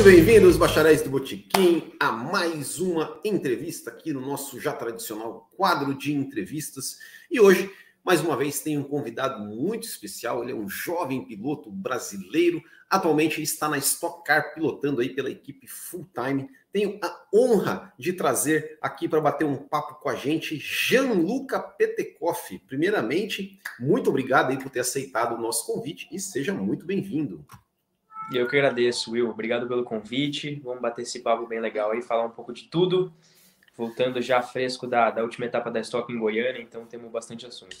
Muito bem-vindos, bacharéis do Botequim, a mais uma entrevista aqui no nosso já tradicional quadro de entrevistas. E hoje, mais uma vez, tem um convidado muito especial. Ele é um jovem piloto brasileiro, atualmente está na Stock Car, pilotando aí pela equipe full time. Tenho a honra de trazer aqui para bater um papo com a gente Gianluca Petekoff. Primeiramente, muito obrigado aí por ter aceitado o nosso convite e seja muito bem-vindo. Eu que agradeço, Will. Obrigado pelo convite. Vamos bater esse papo bem legal aí, falar um pouco de tudo. Voltando já fresco da, da última etapa da Stock em Goiânia, então temos bastante assunto.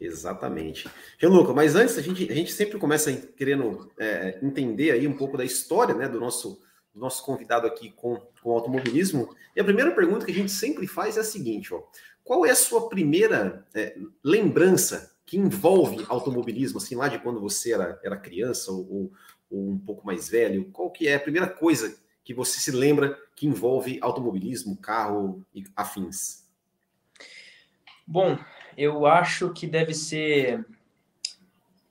Exatamente. Gianluca, mas antes a gente, a gente sempre começa querendo é, entender aí um pouco da história né, do, nosso, do nosso convidado aqui com, com automobilismo. E a primeira pergunta que a gente sempre faz é a seguinte: ó, qual é a sua primeira é, lembrança que envolve automobilismo, assim, lá de quando você era, era criança ou um pouco mais velho? Qual que é a primeira coisa que você se lembra que envolve automobilismo, carro e afins? Bom, eu acho que deve ser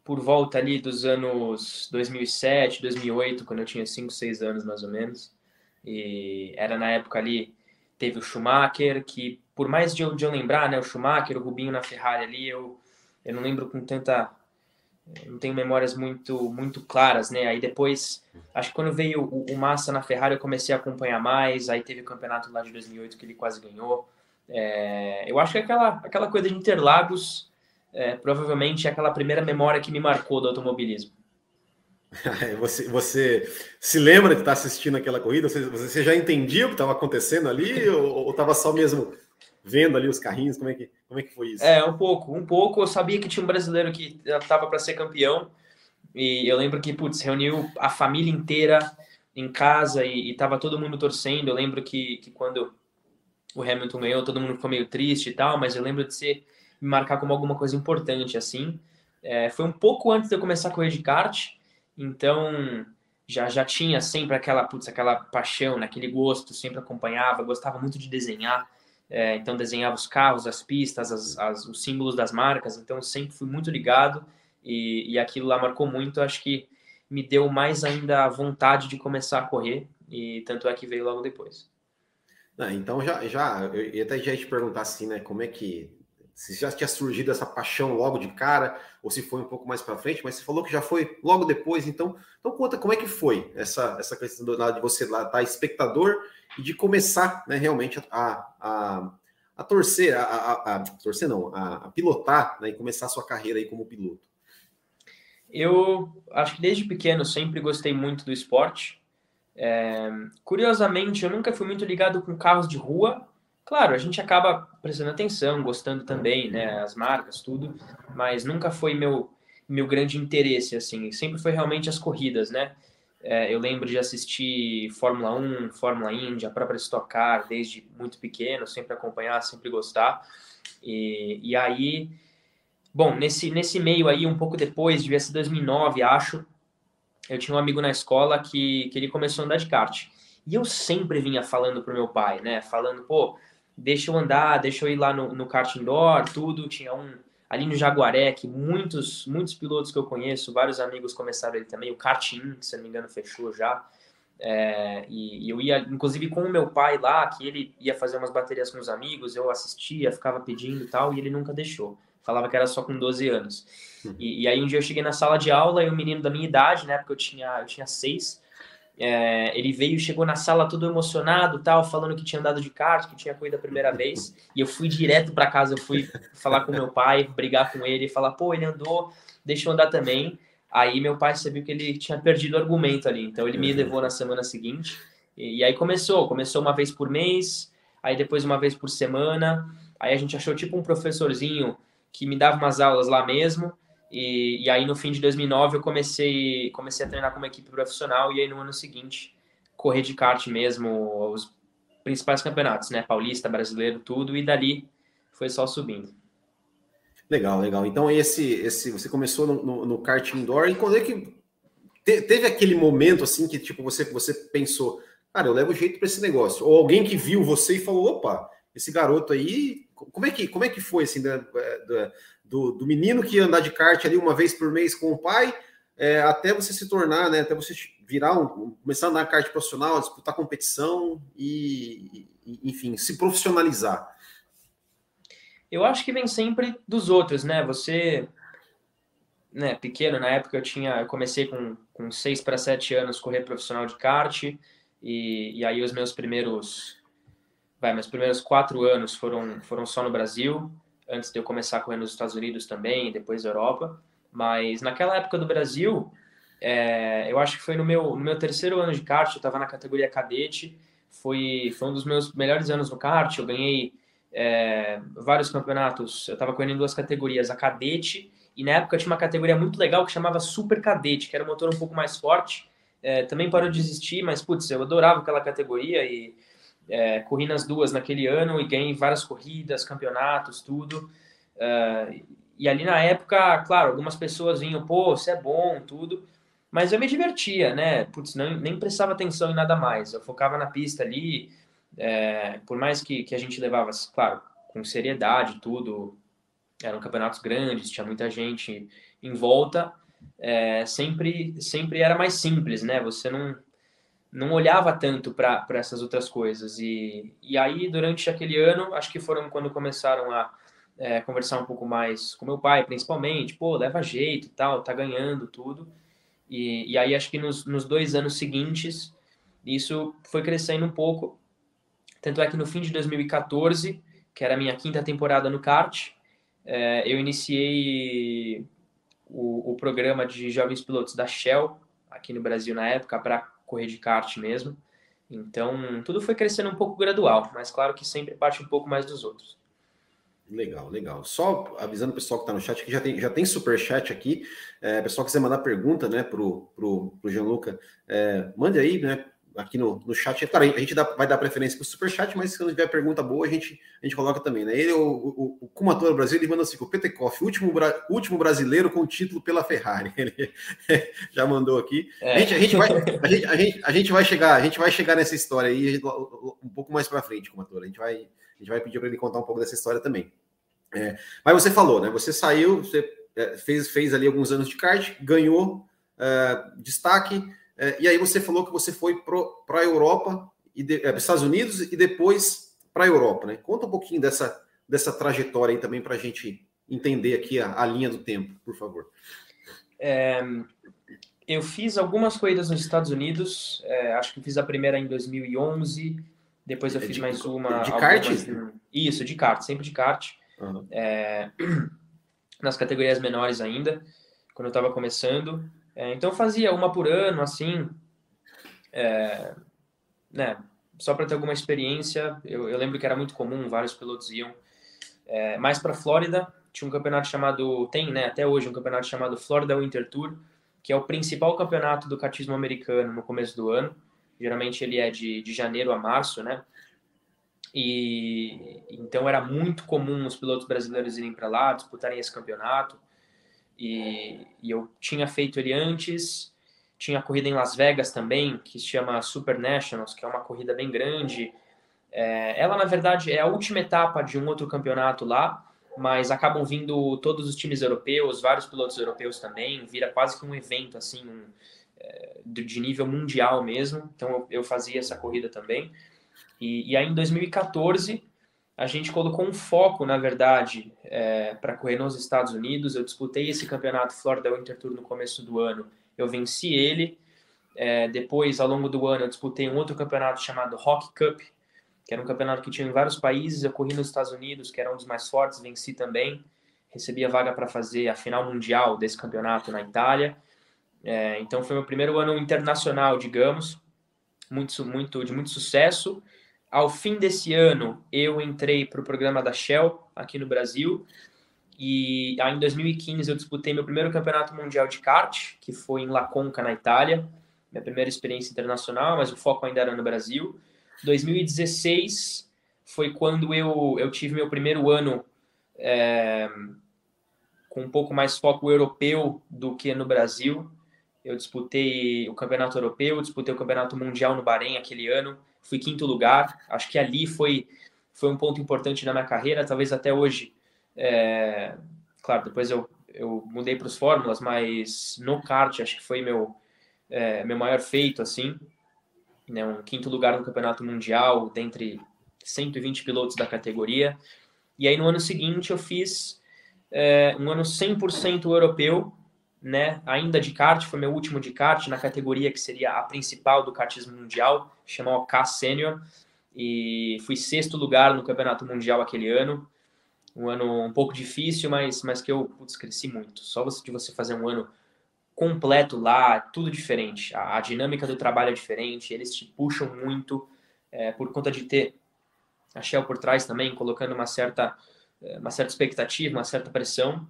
por volta ali dos anos 2007, 2008, quando eu tinha 5, 6 anos mais ou menos. E era na época ali, teve o Schumacher, que por mais de eu, de eu lembrar, né, o Schumacher, o Rubinho na Ferrari ali, eu, eu não lembro com tanta não tenho memórias muito muito claras, né? Aí depois, acho que quando veio o, o, Massa na Ferrari, eu comecei a acompanhar mais. Aí teve o campeonato lá de 2008 que ele quase ganhou. É, eu acho que aquela aquela coisa de Interlagos é, provavelmente é aquela primeira memória que me marcou do automobilismo. Você, você se lembra de estar assistindo aquela corrida? Você, você já entendia o que estava acontecendo ali ou estava só mesmo vendo ali os carrinhos? Como é que, como é que foi isso? É, um pouco, um pouco. Eu sabia que tinha um brasileiro que estava para ser campeão. E eu lembro que, putz, reuniu a família inteira em casa e, estava todo mundo torcendo. Eu lembro que, que quando o Hamilton ganhou, todo mundo ficou meio triste e tal, mas eu lembro de ser, me marcar como alguma coisa importante, assim. É, foi um pouco antes de eu começar a correr de kart, então já já tinha sempre aquela, putz, aquela paixão, né, aquele gosto, sempre acompanhava, gostava muito de desenhar. É, então desenhava os carros, as pistas, as, as, os símbolos das marcas. Então sempre fui muito ligado e, e aquilo lá marcou muito. Acho que me deu mais ainda a vontade de começar a correr e tanto é que veio logo depois. Ah, então já, já eu até já ia te perguntar assim, né? Como é que se já tinha surgido essa paixão logo de cara, ou se foi um pouco mais para frente, mas você falou que já foi logo depois, então, então conta como é que foi essa, essa questão de você lá estar tá espectador e de começar né, realmente a, a, a torcer, a, a, a, torcer não, a, pilotar né, e começar a sua carreira aí como piloto. Eu acho que desde pequeno sempre gostei muito do esporte. É, curiosamente, eu nunca fui muito ligado com carros de rua, Claro, a gente acaba prestando atenção, gostando também, né, as marcas, tudo, mas nunca foi meu meu grande interesse, assim, sempre foi realmente as corridas, né? É, eu lembro de assistir Fórmula 1, Fórmula Indy, a própria Stock Car, desde muito pequeno, sempre acompanhar, sempre gostar. E, e aí, bom, nesse, nesse meio aí, um pouco depois, devia ser 2009, acho, eu tinha um amigo na escola que, que ele começou a andar de kart. E eu sempre vinha falando pro meu pai, né? Falando, pô, deixa eu andar, deixa eu ir lá no, no kart indoor, tudo. Tinha um ali no Jaguaré, que muitos, muitos pilotos que eu conheço, vários amigos começaram ele também, o Karting, que se não me engano fechou já. É, e, e, eu ia, inclusive, com o meu pai lá, que ele ia fazer umas baterias com os amigos, eu assistia, ficava pedindo e tal, e ele nunca deixou. Falava que era só com 12 anos. Uhum. E, e, aí um dia eu cheguei na sala de aula e um menino da minha idade, né, porque eu tinha, eu tinha seis, é, ele veio, chegou na sala todo emocionado, tal, falando que tinha andado de kart, que tinha corrido a primeira vez. E eu fui direto para casa, eu fui falar com meu pai, brigar com ele, falar, pô, ele andou, deixa eu andar também. Aí meu pai sabia que ele tinha perdido o argumento ali, então ele me uhum. levou na semana seguinte. E, e aí começou, começou uma vez por mês, aí depois uma vez por semana. Aí a gente achou tipo um professorzinho que me dava umas aulas lá mesmo. E, e, aí no fim de 2009 eu comecei comecei a treinar como equipe profissional e aí no ano seguinte correr de kart mesmo os principais campeonatos, né? Paulista, brasileiro, tudo e dali foi só subindo. Legal, legal. Então esse esse você começou no, no, no kart indoor e quando é que te, teve aquele momento assim que tipo você você pensou, cara, eu levo jeito para esse negócio ou alguém que viu você e falou, opa, esse garoto aí, como é que como é que foi assim da, da do, do menino que ia andar de kart ali uma vez por mês com o pai, é, até você se tornar, né, até você virar um, começar a andar kart profissional, disputar competição e, e, enfim, se profissionalizar? Eu acho que vem sempre dos outros, né? Você, né, pequeno, na época eu tinha, eu comecei com, com 6 para 7 anos correr profissional de kart, e, e aí os meus primeiros, vai, meus primeiros quatro anos foram, foram só no Brasil, antes de eu começar a correr nos Estados Unidos também, depois Europa. Mas naquela época do Brasil, é, eu acho que foi no meu, no meu terceiro ano de kart, eu estava na categoria cadete, foi, foi um dos meus melhores anos no kart, eu ganhei é, vários campeonatos, eu estava correndo em duas categorias, a cadete, e na época tinha uma categoria muito legal que chamava Super Cadete, que era um motor um pouco mais forte, é, também parou de existir, mas putz, eu adorava aquela categoria e é, corri nas duas naquele ano e ganhei várias corridas, campeonatos, tudo. Uh, e ali na época, claro, algumas pessoas vinham, pô, você é bom, tudo. Mas eu me divertia, né? Putz, não, nem prestava atenção em nada mais. Eu focava na pista ali, é, por mais que, que a gente levava, claro, com seriedade, tudo. Eram campeonatos grandes, tinha muita gente em volta. É, sempre, sempre era mais simples, né? Você não, não olhava tanto para essas outras coisas. E, e aí, durante aquele ano, acho que foram quando começaram a é, conversar um pouco mais com meu pai, principalmente, pô, leva jeito e tal, tá ganhando tudo. E, e aí acho que nos, nos dois anos seguintes isso foi crescendo um pouco. Tanto é que no fim de 2014, que era a minha quinta temporada no kart, é, eu iniciei o, o programa de jovens pilotos da Shell aqui no Brasil na época para correr de kart mesmo. Então, tudo foi crescendo um pouco gradual, mas claro que sempre parte um pouco mais dos outros. Legal, legal. Só avisando o pessoal que está no chat que já tem, já tem super chat aqui. É, pessoal quiser mandar pergunta, né, pro, pro, pro Gianluca, é, mande aí, né, aqui no, no chat. Claro, a gente dá, vai dar preferência para o super chat, mas se não tiver pergunta boa, a gente, a gente coloca também, né? Ele, o, o, o Kumator Brasil, ele manda assim, o Petekoff, último, último brasileiro com título pela Ferrari. Ele já mandou aqui. É. A, gente, a, gente vai, a, gente, a, gente, a gente vai chegar, a gente vai chegar nessa história aí um pouco mais para frente, Kumator. A gente vai a gente vai pedir para ele contar um pouco dessa história também. É, mas você falou, né? Você saiu, você é, fez, fez ali alguns anos de kart, ganhou é, destaque, é, e aí você falou que você foi para a Europa, e de, é, Estados Unidos e depois para a Europa, né? Conta um pouquinho dessa, dessa trajetória aí também para a gente entender aqui a, a, linha do tempo, por favor. É, eu fiz algumas corridas nos Estados Unidos, é, acho que fiz a primeira em 2011, depois eu é fiz de, mais uma. De kart? Isso, de kart, sempre de kart. Uhum. Nas categorias menores ainda, quando eu estava começando. É, então fazia uma por ano, assim. É, né, só para ter alguma experiência. Eu, eu, lembro que era muito comum, vários pilotos iam é, mais para Flórida. Tinha um campeonato chamado, tem, né, até hoje, um campeonato chamado Florida Winter Tour, que é o principal campeonato do kartismo americano no começo do ano. Geralmente ele é de, de janeiro a março, né? E então era muito comum os pilotos brasileiros irem para lá, disputarem esse campeonato. E, e, eu tinha feito ele antes. Tinha corrida em Las Vegas também, que se chama Super Nationals, que é uma corrida bem grande. É, ela, na verdade, é a última etapa de um outro campeonato lá, mas acabam vindo todos os times europeus, vários pilotos europeus também. Vira quase que um evento, assim, um, é, de nível mundial mesmo. Então eu, eu fazia essa corrida também. E, e, aí em 2014 a gente colocou um foco, na verdade, é, para correr nos Estados Unidos. Eu disputei esse campeonato Florida Winter Tour no começo do ano. Eu venci ele. É, depois, ao longo do ano, eu disputei um outro campeonato chamado Rock Cup, que era um campeonato que tinha em vários países. Eu corri nos Estados Unidos, que era um dos mais fortes, venci também. Recebi a vaga para fazer a final mundial desse campeonato na Itália. É, então foi meu primeiro ano internacional, digamos, muito, muito de muito sucesso. Ao fim desse ano, eu entrei para o programa da Shell aqui no Brasil. E aí, em 2015 eu disputei meu primeiro campeonato mundial de kart, que foi em La Conca, na Itália. Minha primeira experiência internacional, mas o foco ainda era no Brasil. 2016 foi quando eu, eu tive meu primeiro ano é, com um pouco mais foco europeu do que no Brasil eu disputei o campeonato europeu, disputei o campeonato mundial no Bahrein aquele ano, fui quinto lugar. Acho que ali foi, foi um ponto importante na minha carreira, talvez até hoje. É, claro, depois eu, eu mudei para os Fórmulas, mas no kart acho que foi meu, é, meu maior feito, assim. Né, um quinto lugar no Campeonato Mundial, dentre 120 pilotos da categoria. E aí no ano seguinte eu fiz é, um ano 100% europeu, né, ainda de kart, foi meu último de kart na categoria que seria a principal do kartismo mundial, chamou K Senior, e fui sexto lugar no Campeonato Mundial aquele ano. Um ano um pouco difícil, mas, mas que eu putz, cresci muito. Só você, de você fazer um ano completo lá, tudo diferente. A, a dinâmica do trabalho é diferente, eles te puxam muito é, por conta de ter a Shell por trás também, colocando uma certa, é, uma certa expectativa, uma certa pressão.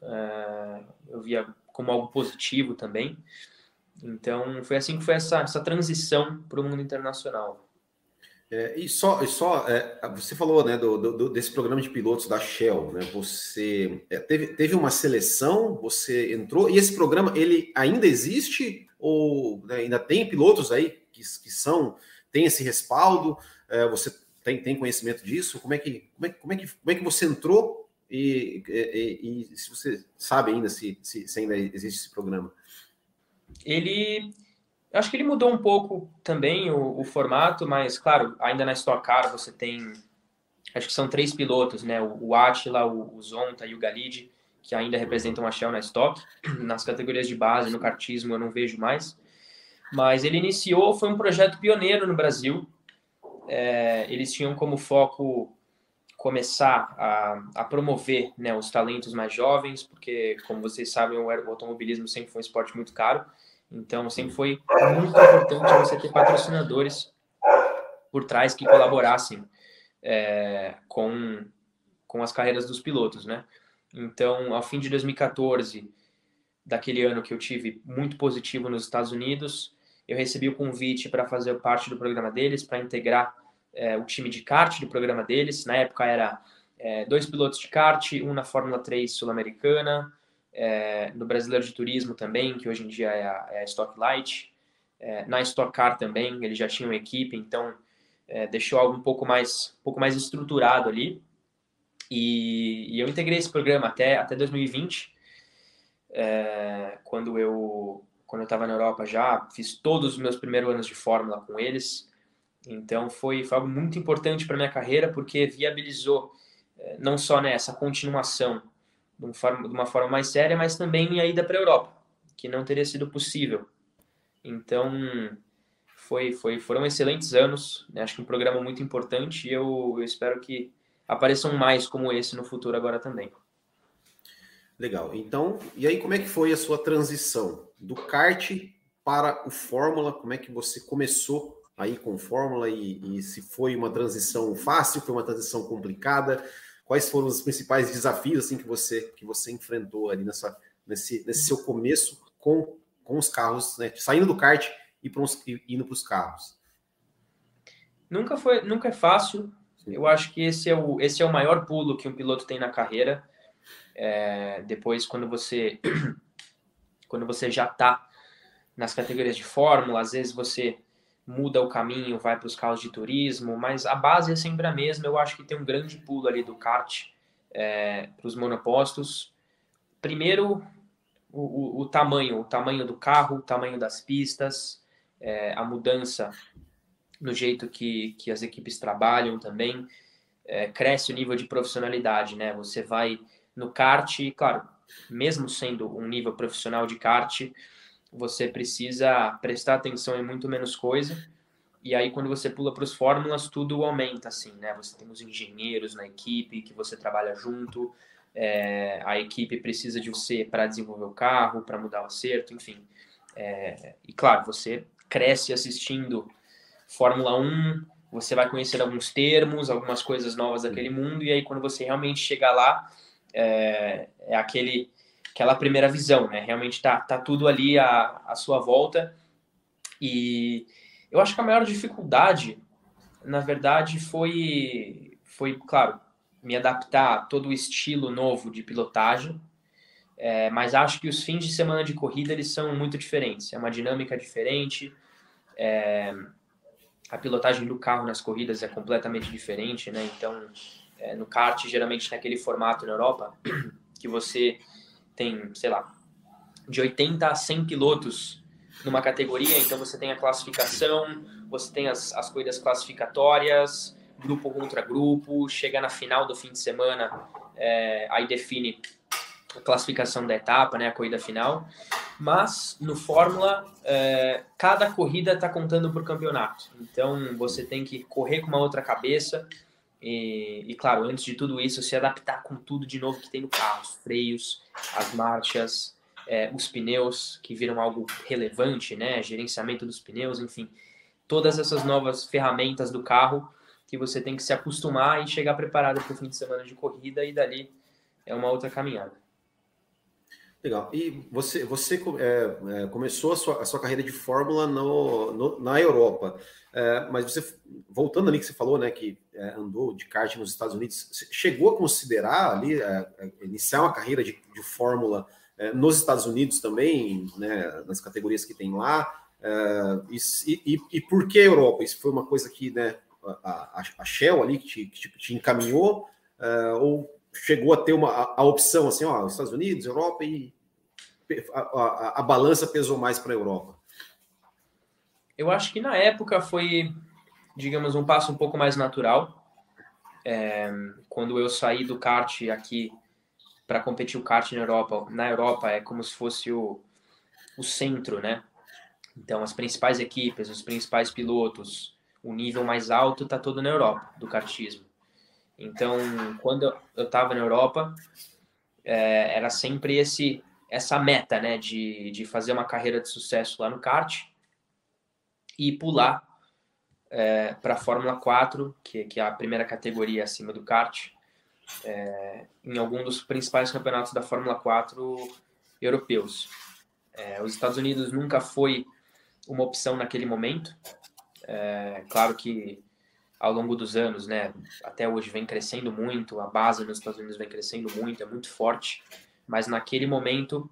É, eu via como algo positivo também. Então, foi assim que foi essa, essa transição para o mundo internacional. É, e só, e só é, você falou né, do, do, desse programa de pilotos da Shell, né? Você é, teve, teve uma seleção, você entrou, e esse programa ele ainda existe ou né, ainda tem pilotos aí que, que são, tem esse respaldo? É, você tem, tem conhecimento disso? Como é que, como é, como é que, como é que você entrou e, e, e se você sabe ainda se, se, se ainda existe esse programa? Ele Acho que ele mudou um pouco também o, o, formato, mas claro, ainda na Stock Car você tem, acho que são três pilotos, né? O, Attila, o, o Zonta e o Galide, que ainda representam a Shell na Stock. Nas categorias de base, no kartismo, eu não vejo mais. Mas ele iniciou, foi um projeto pioneiro no Brasil. É, eles tinham como foco começar a, a promover né, os talentos mais jovens, porque, como vocês sabem, o automobilismo sempre foi um esporte muito caro. Então, sempre foi muito importante você ter patrocinadores por trás que colaborassem é, com, com as carreiras dos pilotos, né? Então, ao fim de 2014, daquele ano que eu tive muito positivo nos Estados Unidos, eu recebi o convite para fazer parte do programa deles, para integrar é, o time de kart do programa deles. Na época era é, dois pilotos de kart, um na Fórmula 3 sul-americana, é, no Brasileiro de Turismo também, que hoje em dia é a, é a Stock Light, é, na Stock Car também, ele já tinha uma equipe, então é, deixou algo um pouco mais, um pouco mais estruturado ali. E, e eu integrei esse programa até, até 2020, é, quando eu quando eu estava na Europa já, fiz todos os meus primeiros anos de Fórmula com eles. Então foi, foi algo muito importante para minha carreira, porque viabilizou é, não só né, essa continuação de uma forma, de uma forma mais séria, mas também a ida para a Europa, que não teria sido possível. Então, foi, foi, foram excelentes anos, né? acho que um programa muito importante e eu, eu espero que apareçam mais como esse no futuro agora também. Legal. Então, e aí como é que foi a sua transição do kart para o Fórmula? Como é que você começou aí com Fórmula e, e se foi uma transição fácil, foi uma transição complicada? quais foram os principais desafios assim que você que você enfrentou ali nessa nesse, nesse seu começo com, com os carros, né? Saindo do kart e, e indo para os carros. Nunca foi, nunca é fácil. Sim. Eu acho que esse é o esse é o maior pulo que um piloto tem na carreira. É, depois, quando você quando você já está nas categorias de fórmula, às vezes você muda o caminho, vai para os carros de turismo, mas a base é sempre a mesma. Eu acho que tem um grande pulo ali do kart é, para os monopostos. Primeiro, o, o, o, tamanho, o tamanho do carro, o tamanho das pistas, é, a mudança no jeito que, que as equipes trabalham também. É, cresce o nível de profissionalidade, né? Você vai no kart, claro, mesmo sendo um nível profissional de kart, você precisa prestar atenção em muito menos coisa. E aí, quando você pula para os fórmulas, tudo aumenta, assim, né? Você tem os engenheiros na equipe que você trabalha junto, é, a equipe precisa de você para desenvolver o carro, para mudar o acerto, enfim. É, e claro, você cresce assistindo Fórmula 1, você vai conhecer alguns termos, algumas coisas novas daquele mundo, e aí quando você realmente chega lá, é, é aquele aquela primeira visão, né? Realmente tá, tá tudo ali à, à sua volta. E eu acho que a maior dificuldade, na verdade, foi, foi claro, me adaptar a todo o estilo novo de pilotagem. É, mas acho que os fins de semana de corrida eles são muito diferentes. É uma dinâmica diferente. É, a pilotagem do carro nas corridas é completamente diferente, né? Então, é, no kart, geralmente naquele formato na Europa, que você tem, sei lá, de 80 a 100 pilotos numa categoria, então você tem a classificação, você tem as, as corridas classificatórias, grupo contra grupo, chega na final do fim de semana, é, aí define a classificação da etapa, né, a corrida final. Mas no Fórmula, é, cada corrida está contando o campeonato. Então você tem que correr com uma outra cabeça. E, e, claro, antes de tudo isso, se adaptar com tudo de novo que tem no carro: os freios, as marchas, é, os pneus, que viram algo relevante, né? Gerenciamento dos pneus, enfim. Todas essas novas ferramentas do carro que você tem que se acostumar e chegar preparado para o fim de semana de corrida, e dali é uma outra caminhada. Legal. E você, você é, é, começou a sua, a sua carreira de Fórmula no, no na Europa, é, mas você, voltando ali que você falou, né, que é, andou de kart nos Estados Unidos, chegou a considerar ali, é, é, iniciar uma carreira de, de Fórmula nos Estados Unidos também, né, nas categorias que tem lá, e, e, e, por que Europa? Isso foi uma coisa que, né, a, a Shell ali que te, que te encaminhou, ou chegou a ter uma, a, a opção assim, ó, Estados Unidos, Europa e a, a, a balança pesou mais para a Europa? Eu acho que na época foi, digamos, um passo um pouco mais natural. É, quando eu saí do kart aqui para competir o kart na Europa, na Europa é como se fosse o, o centro, né? Então, as principais equipes, os principais pilotos, o nível mais alto está todo na Europa, do kartismo. Então, quando eu estava na Europa, é, era sempre esse essa meta, né, de, de fazer uma carreira de sucesso lá no kart e pular é, para a Fórmula 4, que, que é a primeira categoria acima do kart, é, em algum dos principais campeonatos da Fórmula 4 europeus. É, os Estados Unidos nunca foi uma opção naquele momento. É, claro que ao longo dos anos, né, até hoje vem crescendo muito, a base nos Estados Unidos vem crescendo muito, é muito forte, mas naquele momento,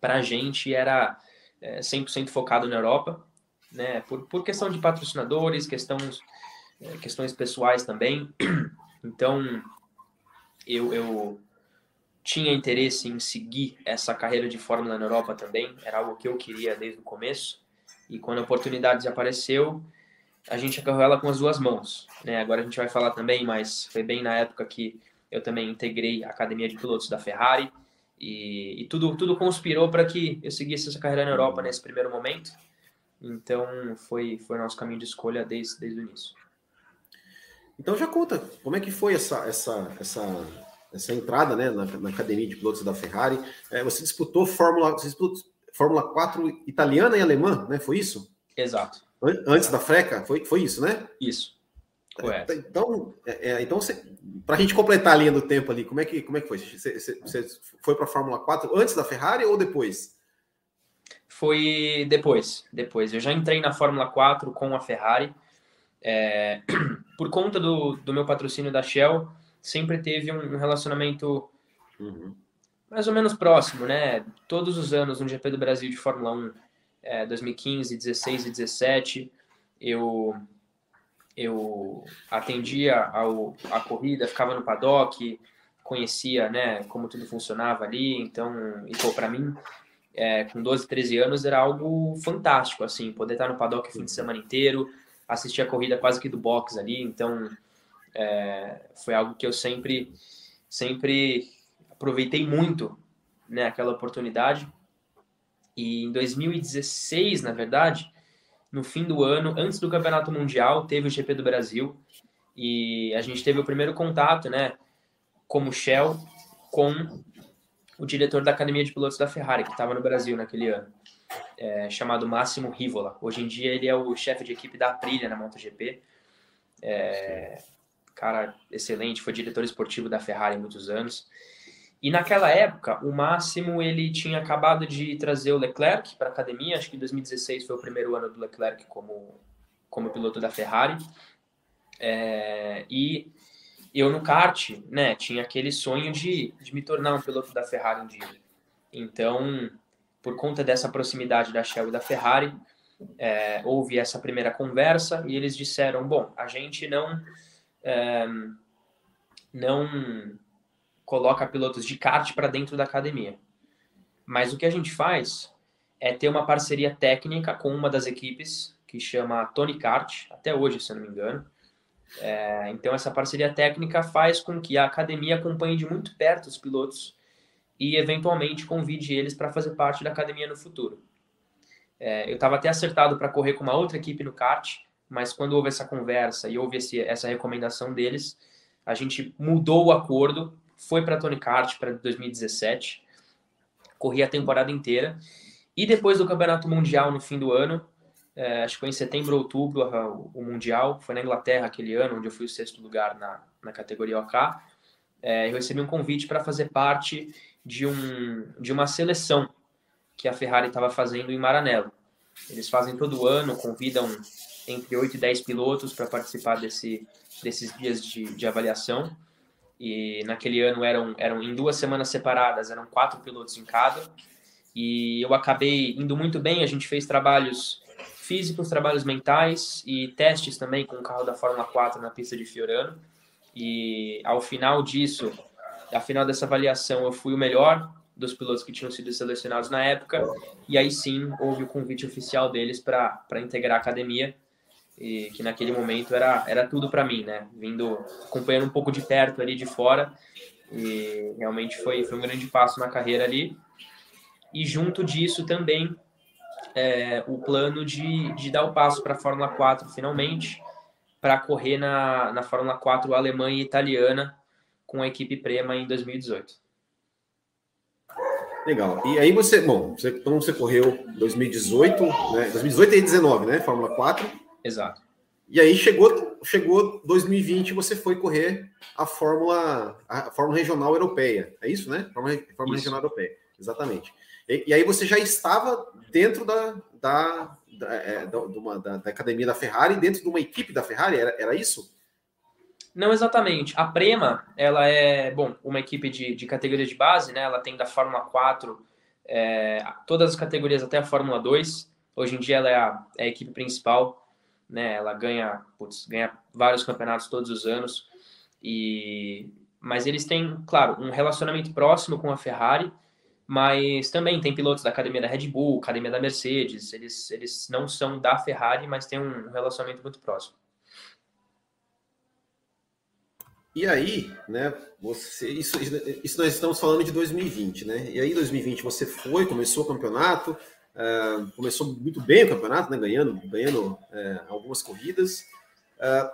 para a gente, era é, 100% focado na Europa, né, por, por questão de patrocinadores, questões, é, questões pessoais também. Então, eu, eu tinha interesse em seguir essa carreira de Fórmula na Europa também, era algo que eu queria desde o começo, e quando a oportunidade apareceu, a gente agarrou ela com as duas mãos. Né? Agora a gente vai falar também, mas foi bem na época que eu também integrei a academia de pilotos da Ferrari e, e tudo, tudo conspirou para que eu seguisse essa carreira na Europa nesse primeiro momento. Então foi foi nosso caminho de escolha desde, desde o início. Então já conta como é que foi essa essa essa, essa entrada né, na, na academia de pilotos da Ferrari. É, você disputou Fórmula você disputou Fórmula 4 italiana e alemã, né? Foi isso? Exato. Antes da freca, foi, foi isso, né? Isso. Correto. Então, é, é então para a gente completar a linha do tempo ali, como é que, como é que foi? Você, você foi para a Fórmula 4 antes da Ferrari ou depois? Foi depois, depois. Eu já entrei na Fórmula 4 com a Ferrari. É, por conta do, do meu patrocínio da Shell, sempre teve um relacionamento uhum. mais ou menos próximo, né? Todos os anos no GP do Brasil de Fórmula 1 é, 2015, 16 e 17, eu eu atendia ao, a corrida, ficava no paddock, conhecia, né, como tudo funcionava ali, então, e para mim, é, com 12, 13 anos era algo fantástico, assim, poder estar no paddock o fim de semana inteiro, assistir a corrida quase que do box ali, então, é, foi algo que eu sempre, sempre aproveitei muito, né, aquela oportunidade, e em 2016, na verdade, no fim do ano, antes do Campeonato Mundial, teve o GP do Brasil e a gente teve o primeiro contato, né, como Shell, com o diretor da Academia de Pilotos da Ferrari, que estava no Brasil naquele ano, é, chamado Máximo Rivola. Hoje em dia ele é o chefe de equipe da Aprilia na MotoGP. É, cara excelente, foi diretor esportivo da Ferrari há muitos anos. E naquela época, o Máximo ele tinha acabado de trazer o Leclerc para a academia, acho que 2016 foi o primeiro ano do Leclerc como, como piloto da Ferrari. É, e eu no kart, né, tinha aquele sonho de, de me tornar um piloto da Ferrari um dia. Então, por conta dessa proximidade da Shell e da Ferrari, é, houve essa primeira conversa e eles disseram: bom, a gente não é, não coloca pilotos de kart para dentro da academia. Mas o que a gente faz é ter uma parceria técnica com uma das equipes, que chama Tony Kart, até hoje, se eu não me engano. É, então, essa parceria técnica faz com que a academia acompanhe de muito perto os pilotos e, eventualmente, convide eles para fazer parte da academia no futuro. É, eu estava até acertado para correr com uma outra equipe no kart, mas quando houve essa conversa e houve esse, essa recomendação deles, a gente mudou o acordo, foi para Tony Kart para 2017, corri a temporada inteira e depois do Campeonato Mundial no fim do ano, é, acho que foi em setembro ou outubro o, Mundial, foi na Inglaterra aquele ano, onde eu fui o sexto lugar na, na categoria OK, é, eu recebi um convite para fazer parte de, um, de uma seleção que a Ferrari estava fazendo em Maranello. Eles fazem todo ano, convidam entre 8 e 10 pilotos para participar desse, desses dias de, de avaliação. E naquele ano eram, eram em duas semanas separadas, eram quatro pilotos em cada. E eu acabei indo muito bem. A gente fez trabalhos físicos, trabalhos mentais e testes também com o carro da Fórmula 4 na pista de Fiorano. E ao final disso, ao final dessa avaliação, eu fui o melhor dos pilotos que tinham sido selecionados na época. E aí sim houve o convite oficial deles para integrar a academia e que naquele momento era, era tudo para mim, né? Vindo, acompanhando um pouco de perto ali de fora, e realmente foi, foi um grande passo na carreira ali. E junto disso também é, o plano de, de dar o passo para a Fórmula 4 finalmente, para correr na, na Fórmula 4 alemã e italiana com a equipe Prema em 2018. Legal. E aí você, bom, você, então você correu 2018, né? 2018 e 2019, né? Fórmula 4. Exato. E aí chegou, chegou 2020 você foi correr a Fórmula, a Fórmula Regional Europeia. É isso, né? Fórmula, Fórmula isso. Regional Europeia. Exatamente. E, e, aí você já estava dentro da, da, da, é, da, uma, da, da, academia da Ferrari, dentro de uma equipe da Ferrari, era, era isso? Não exatamente. A Prema, ela é, bom, uma equipe de, de categoria de base, né? Ela tem da Fórmula 4 é, todas as categorias até a Fórmula 2. Hoje em dia ela é a, é a equipe principal né? Ela ganha, putz, ganha vários campeonatos todos os anos e mas eles têm, claro, um relacionamento próximo com a Ferrari, mas também tem pilotos da academia da Red Bull, academia da Mercedes. Eles eles não são da Ferrari, mas têm um relacionamento muito próximo. E aí, né, você, isso, isso nós estamos falando de 2020, né? E aí, 2020, você foi, começou o campeonato, Uh, começou muito bem o campeonato, né, ganhando, ganhando uh, algumas corridas. Uh,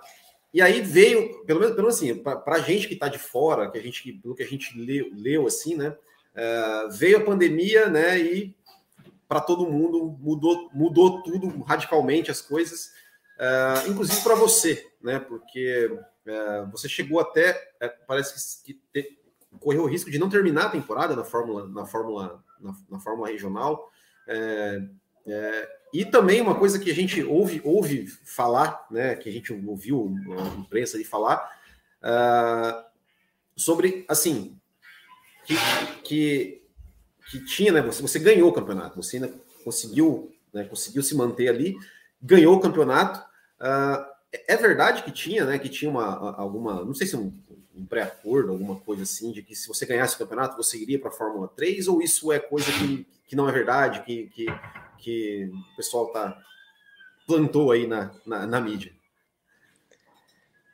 e aí veio, pelo menos, pelo menos assim, para a gente que está de fora, que a gente, pelo que a gente leu, leu assim, né, veio a pandemia, né, e para todo mundo mudou, mudou tudo radicalmente as coisas, inclusive para você, né, porque você chegou até, parece que, te, correu o risco de não terminar a temporada na Fórmula, na Fórmula, na, na Fórmula Regional. É, é, e também uma coisa que a gente ouve, ouve falar, né, que a gente ouviu a imprensa de falar, uh, sobre, assim, que, que, que, tinha, né, você, você ganhou o campeonato, você ainda conseguiu, né, conseguiu se manter ali, ganhou o campeonato. Uh, é verdade que tinha, né, que tinha uma, alguma, não sei se um, um pré-acordo, alguma coisa assim, de que se você ganhasse o campeonato, você iria para a Fórmula 3, ou isso é coisa que, que não é verdade, que, que, que o pessoal tá, plantou aí na, na, na mídia?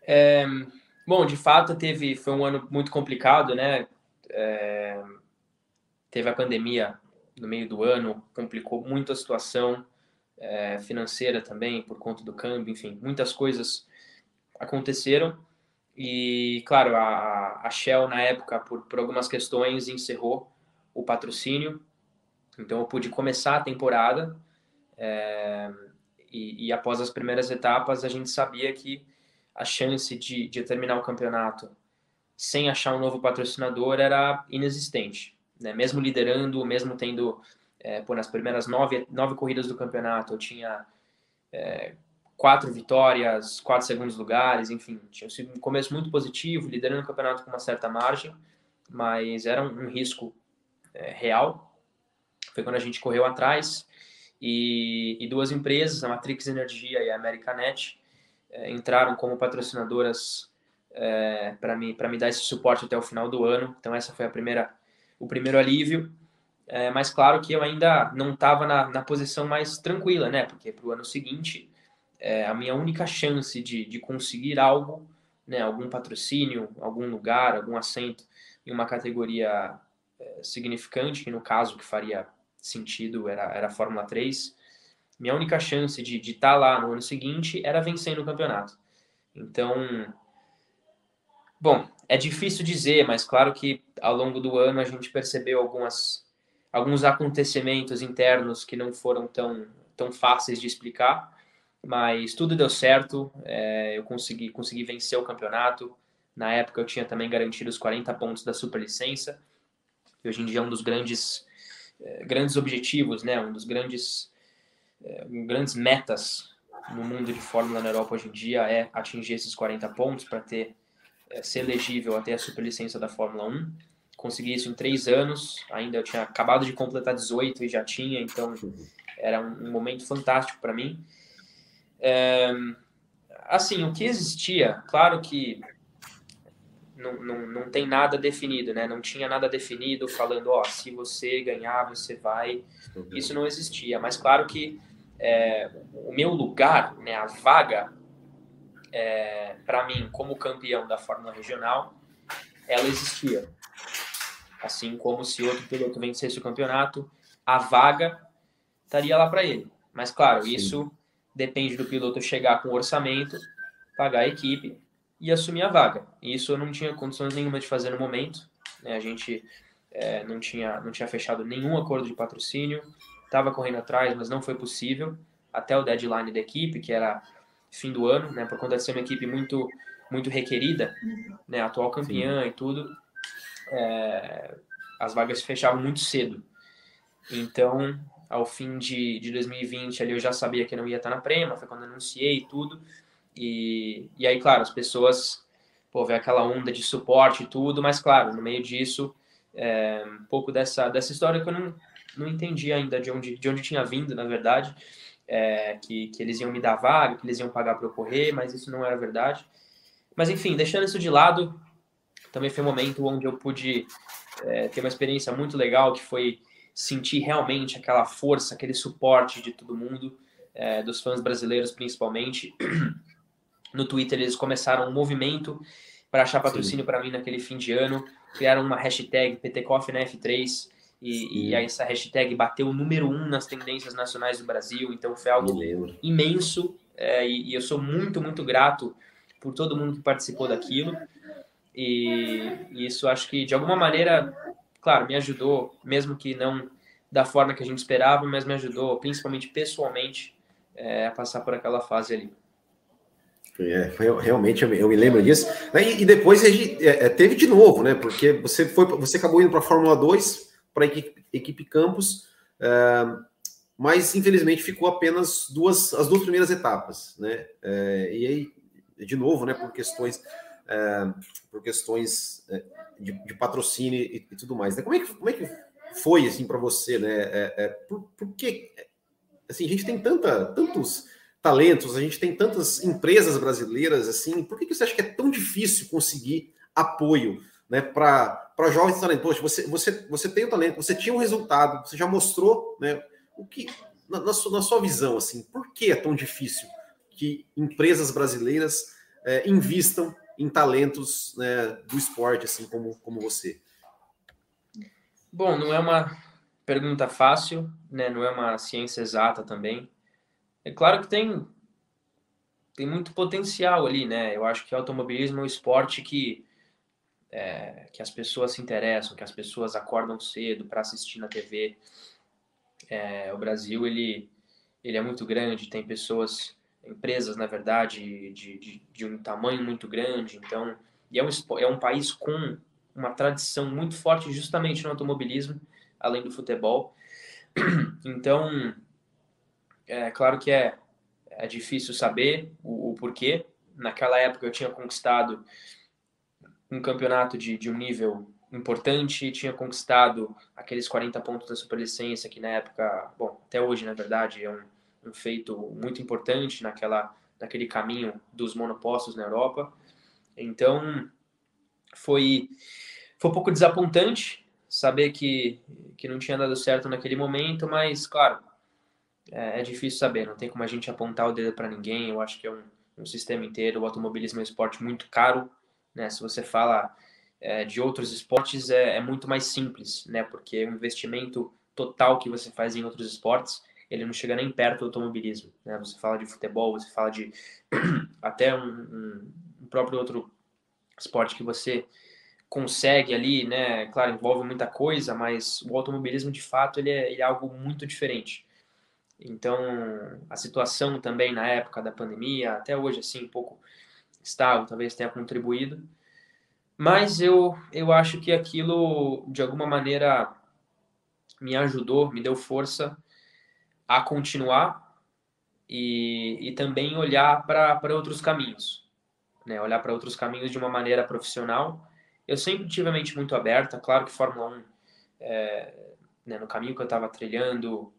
É, bom, de fato, teve, foi um ano muito complicado, né? É, teve a pandemia no meio do ano, complicou muito a situação é, financeira também, por conta do câmbio, enfim, muitas coisas aconteceram. E, claro, a, a Shell, na época, por, por algumas questões, encerrou o patrocínio. Então, eu pude começar a temporada. É, e, e, após as primeiras etapas, a gente sabia que a chance de, de terminar o campeonato sem achar um novo patrocinador era inexistente. Né? Mesmo liderando, mesmo tendo, é, por nas primeiras nove, nove corridas do campeonato, eu tinha é, quatro vitórias, quatro segundos lugares, enfim, tinha sido um começo muito positivo, liderando o campeonato com uma certa margem, mas era um, um risco é, real. Foi quando a gente correu atrás e, e duas empresas, a Matrix Energia e a Americanet, é, entraram como patrocinadoras é, para me para me dar esse suporte até o final do ano. Então essa foi a primeira o primeiro alívio é, mas claro que eu ainda não estava na, na, posição mais tranquila, né? Porque para o ano seguinte, é, a minha única chance de, de conseguir algo, né, algum patrocínio, algum lugar, algum assento em uma categoria é, significante, que no caso que faria sentido era, era a Fórmula 3, minha única chance de estar tá lá no ano seguinte era vencendo o campeonato. Então, bom, é difícil dizer, mas claro que ao longo do ano a gente percebeu algumas, alguns acontecimentos internos que não foram tão, tão fáceis de explicar, mas tudo deu certo, é, eu consegui, consegui vencer o campeonato. Na época eu tinha também garantido os 40 pontos da superlicença, que hoje em dia é um dos grandes, é, grandes objetivos, né? um dos grandes é, grandes metas no mundo de Fórmula na Europa hoje em dia é atingir esses 40 pontos para ter é, ser elegível até a superlicença da Fórmula 1. Consegui isso em três anos, ainda eu tinha acabado de completar 18 e já tinha, então era um, um momento fantástico para mim. É, assim, o que existia, claro que não, não, não tem nada definido, né? Não tinha nada definido falando, ó, se você ganhar, você vai. Uhum. Isso não existia. Mas claro que é, o meu lugar, né, a vaga, é, para mim, como campeão da Fórmula Regional, ela existia. Assim como se outro piloto vencesse o campeonato, a vaga estaria lá para ele. Mas, claro, Sim. isso depende do piloto chegar com orçamento, pagar a equipe e assumir a vaga. Isso eu não tinha condições nenhuma de fazer no momento. Né? A gente é, não, tinha, não tinha fechado nenhum acordo de patrocínio, estava correndo atrás, mas não foi possível até o deadline da equipe, que era fim do ano, né? Por conta de ser uma equipe muito muito requerida, né? Atual campeã Sim. e tudo, é, as vagas fechavam muito cedo. Então, ao fim de, de 2020, ali eu já sabia que não ia estar na Prema, foi quando anunciei tudo. E, e aí, claro, as pessoas, pô, vê aquela onda de suporte e tudo, mas claro, no meio disso, é, um pouco dessa, dessa história que eu não, não entendi ainda de onde, de onde tinha vindo, na verdade, é, que, que eles iam me dar vaga, que eles iam pagar para eu correr, mas isso não era verdade. Mas enfim, deixando isso de lado, também foi um momento onde eu pude é, ter uma experiência muito legal, que foi sentir realmente aquela força, aquele suporte de todo mundo, é, dos fãs brasileiros principalmente. No Twitter eles começaram um movimento para achar patrocínio para mim naquele fim de ano, criaram uma hashtag PTCoff na F3, e, e essa hashtag bateu o número um nas tendências nacionais do Brasil, então foi algo imenso é, e, e, eu sou muito, muito grato por todo mundo que participou daquilo. E, e, isso acho que de alguma maneira, claro, me ajudou, mesmo que não da forma que a gente esperava, mas me ajudou, principalmente pessoalmente, é, a passar por aquela fase ali. É, realmente eu me, lembro disso. E, e depois é, é, teve de novo, né? Porque você foi, você acabou indo para a Fórmula 2, para a equipe, equipe Campos, é, mas infelizmente ficou apenas duas, as duas primeiras etapas, né? É, e aí, de novo, né, por questões, é, por questões é, de, de, patrocínio e, e, tudo mais. Né? Como, é que, como é que foi assim para você, né? É, é, por, por que assim, a gente tem tanta, tantos talentos, a gente tem tantas empresas brasileiras assim, por que, que você acha que é tão difícil conseguir apoio? né, para jovens talentos. Poxa, você, você, você tem o talento, você tinha um resultado, você já mostrou né, o que, na, na, sua, na sua visão, assim, por que é tão difícil que empresas brasileiras é, invistam em talentos né, do esporte, assim como, como você? Bom, não é uma pergunta fácil, né? não é uma ciência exata também. É claro que tem, tem muito potencial ali, né? Eu acho que automobilismo é um esporte que é, que as pessoas se interessam, que as pessoas acordam cedo para assistir na TV. É, o Brasil ele, ele é muito grande, tem pessoas, empresas na verdade de, de, de um tamanho muito grande, então é um, é um país com uma tradição muito forte justamente no automobilismo, além do futebol. Então, é claro que é, é difícil saber o, o porquê. Naquela época eu tinha conquistado um campeonato de, de um nível importante, tinha conquistado aqueles 40 pontos da superlicença, que na época, bom, até hoje, na verdade, é um, um feito muito importante naquela, naquele caminho dos monopostos na Europa. Então, foi, foi um pouco desapontante, saber que, que não tinha dado certo naquele momento, mas, claro, é, é difícil saber, não tem como a gente apontar o dedo para ninguém. Eu acho que é um, um sistema inteiro. O automobilismo é um esporte muito caro, né? Se você fala é, de outros esportes, é, é, muito mais simples, né? Porque o investimento total que você faz em outros esportes, ele não chega nem perto do automobilismo, né? Você fala de futebol, você fala de até um, um, próprio outro esporte que você consegue ali, né? Claro, envolve muita coisa, mas o automobilismo de fato ele é, ele é algo muito diferente. Então, a situação também na época da pandemia, até hoje, assim, um pouco estável, talvez tenha contribuído. Mas eu, eu acho que aquilo, de alguma maneira, me ajudou, me deu força a continuar e, e também olhar para outros caminhos. Né? Olhar para outros caminhos de uma maneira profissional. Eu sempre tive a mente muito aberta, claro que Fórmula 1, é, né, no caminho que eu estava trilhando,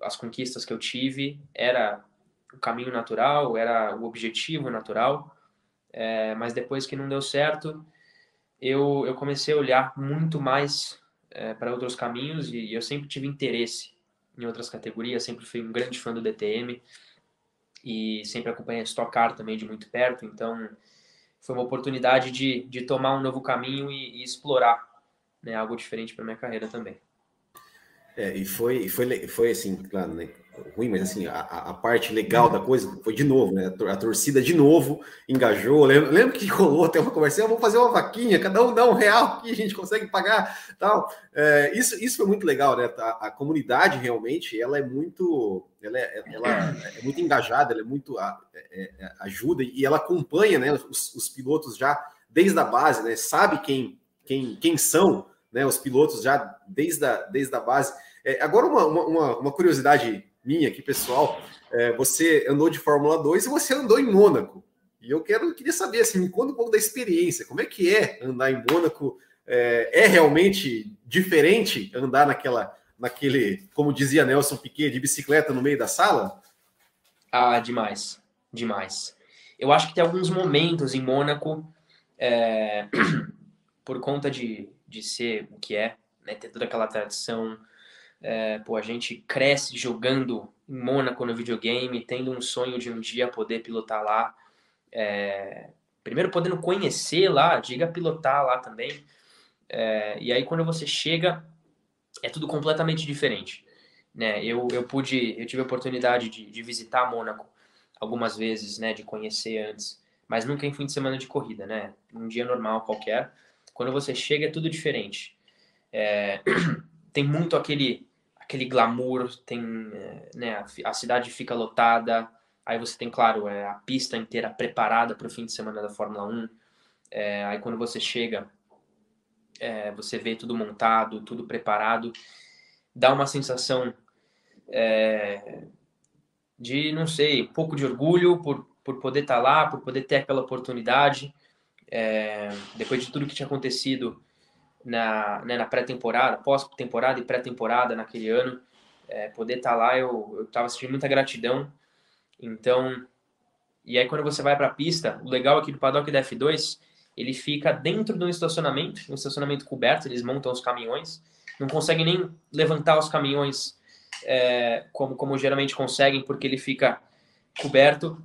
as conquistas que eu tive era o caminho natural, era o objetivo natural, é, mas depois que não deu certo, eu, eu comecei a olhar muito mais é, para outros caminhos e eu sempre tive interesse em outras categorias, sempre fui um grande fã do DTM e sempre acompanhei a Stock Car também de muito perto, então foi uma oportunidade de, de tomar um novo caminho e, e explorar né, algo diferente para minha carreira também. É, e foi, foi, foi assim, claro, né? Ruim, mas assim, a, a parte legal da coisa foi de novo, né? A torcida de novo engajou. Lembro, que rolou até uma conversa, vamos fazer uma vaquinha, cada um dá um real que a gente consegue pagar tal. É, isso, isso foi muito legal, né? A, a, comunidade realmente ela é muito, ela é, ela é muito engajada, ela é muito a, é, é, ajuda e ela acompanha, né? Os, os pilotos já desde a base, né? Sabe quem, quem, quem são, né? Os pilotos já desde a, desde a base. É, agora, uma, uma, uma, curiosidade minha aqui, pessoal. É, você andou de Fórmula 2 e você andou em Mônaco. E eu quero, queria saber, assim, me conta um pouco da experiência. Como é que é andar em Mônaco? É, é realmente diferente andar naquela, naquele, como dizia Nelson Piquet, de bicicleta no meio da sala? Ah, demais, demais. Eu acho que tem alguns momentos em Mônaco, é, por conta de, de ser o que é, né, ter toda aquela tradição, é, pô, a gente cresce jogando em Mônaco no videogame, tendo um sonho de um dia poder pilotar lá. É, primeiro podendo conhecer lá, diga pilotar lá também. É, e aí quando você chega, é tudo completamente diferente. Né? Eu, eu pude, eu tive a oportunidade de, de visitar Mônaco algumas vezes, né, de conhecer antes, mas nunca em fim de semana de corrida, né? Um dia normal qualquer. Quando você chega é tudo diferente. É, tem muito aquele aquele glamour, tem, é, né, a cidade fica lotada, aí você tem, claro, é, a pista inteira preparada para o fim de semana da Fórmula 1, é, aí quando você chega, é, você vê tudo montado, tudo preparado, dá uma sensação é, de, não sei, um pouco de orgulho por, por poder estar tá lá, por poder ter aquela oportunidade, é, depois de tudo que tinha acontecido na, né, na pré-temporada, pós-temporada e pré-temporada naquele ano. É, poder estar tá lá, eu estava sentindo muita gratidão. Então, e aí quando você vai para a pista, o legal aqui do paddock da F2, ele fica dentro de um estacionamento, um estacionamento coberto, eles montam os caminhões, não conseguem nem levantar os caminhões é, como, como geralmente conseguem, porque ele fica coberto,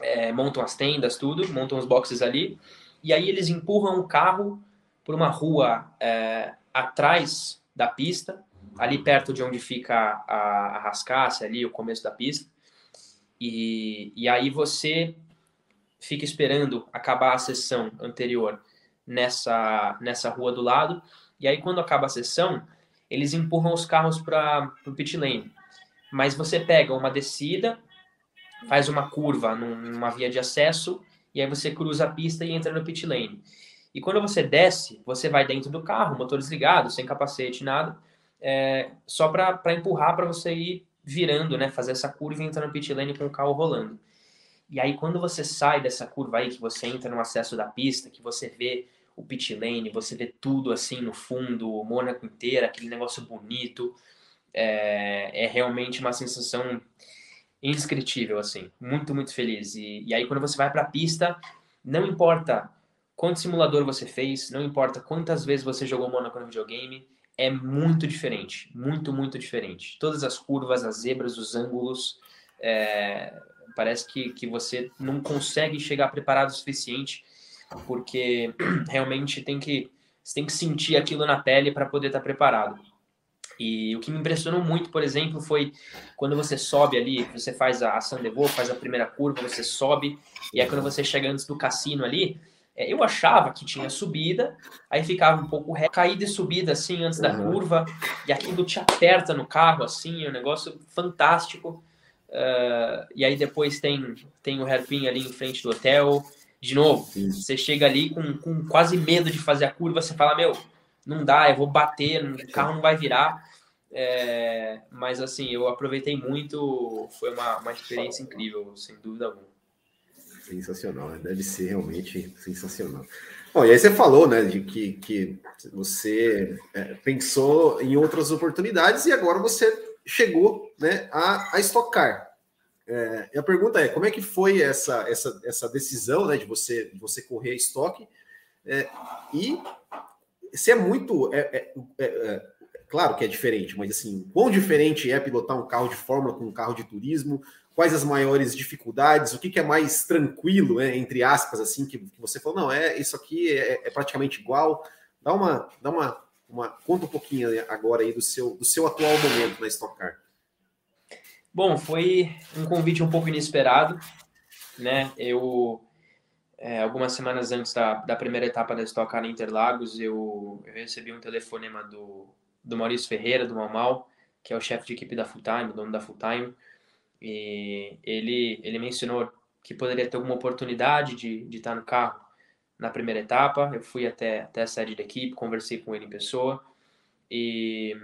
é, montam as tendas, tudo, montam os boxes ali, e aí eles empurram o carro por uma rua é, atrás da pista, ali perto de onde fica a, a rascaça, ali o começo da pista. E, e aí você fica esperando acabar a sessão anterior nessa, nessa rua do lado. E aí, quando acaba a sessão, eles empurram os carros para o pit lane. Mas você pega uma descida, faz uma curva numa via de acesso, e aí você cruza a pista e entra no pit lane. E quando você desce, você vai dentro do carro, motor desligado, sem capacete, nada, é, só para empurrar para você ir virando, né, fazer essa curva e entrar no pit lane com o carro rolando. E aí quando você sai dessa curva aí, que você entra no acesso da pista, que você vê o pit lane, você vê tudo assim no fundo, o Mônaco inteiro, aquele negócio bonito, é, é realmente uma sensação indescritível, assim, muito, muito feliz. E, e aí quando você vai para a pista, não importa quanto simulador você fez, não importa quantas vezes você jogou Monaco no videogame, é muito diferente, muito, muito diferente. Todas as curvas, as zebras, os ângulos, é, parece que, que você não consegue chegar preparado o suficiente, porque realmente tem que, você tem que sentir aquilo na pele para poder estar tá preparado. E o que me impressionou muito, por exemplo, foi quando você sobe ali, você faz a, a Sandevô, faz a primeira curva, você sobe, e aí quando você chega antes do cassino ali, eu achava que tinha subida, aí ficava um pouco reto, caída e subida assim antes da uhum. curva, e aquilo te aperta no carro, assim, é um negócio fantástico. Uh, e aí depois tem, tem o hairpin ali em frente do hotel. De novo, Sim. você chega ali com, com quase medo de fazer a curva, você fala, meu, não dá, eu vou bater, o carro não vai virar. É, mas assim, eu aproveitei muito, foi uma, uma experiência incrível, sem dúvida alguma. Sensacional, né? deve ser realmente sensacional. Bom, e aí você falou, né, de que, que você é, pensou em outras oportunidades e agora você chegou, né, a, a estocar. É, e a pergunta é, como é que foi essa, essa, essa decisão, né, de você, você correr a estoque? É, e se é muito, é, é, é, é, claro que é diferente, mas assim, quão diferente é pilotar um carro de fórmula com um carro de turismo? Quais as maiores dificuldades, o que, que é mais tranquilo, né, entre aspas, assim, que, que, você falou, não, é isso aqui é, é, praticamente igual. Dá uma, dá uma, uma conta um pouquinho agora aí do seu, do seu atual momento na Stock Car. Bom, foi um convite um pouco inesperado, né? Eu é, algumas semanas antes da, da primeira etapa da Stock Car Interlagos, eu, eu recebi um telefonema do, do Maurício Ferreira, do Mal que é o chefe de equipe da Full Time, dono da Full Time, e ele, ele mencionou que poderia ter alguma oportunidade de, de estar no carro na primeira etapa. Eu fui até, até a sede da equipe, conversei com ele em pessoa. E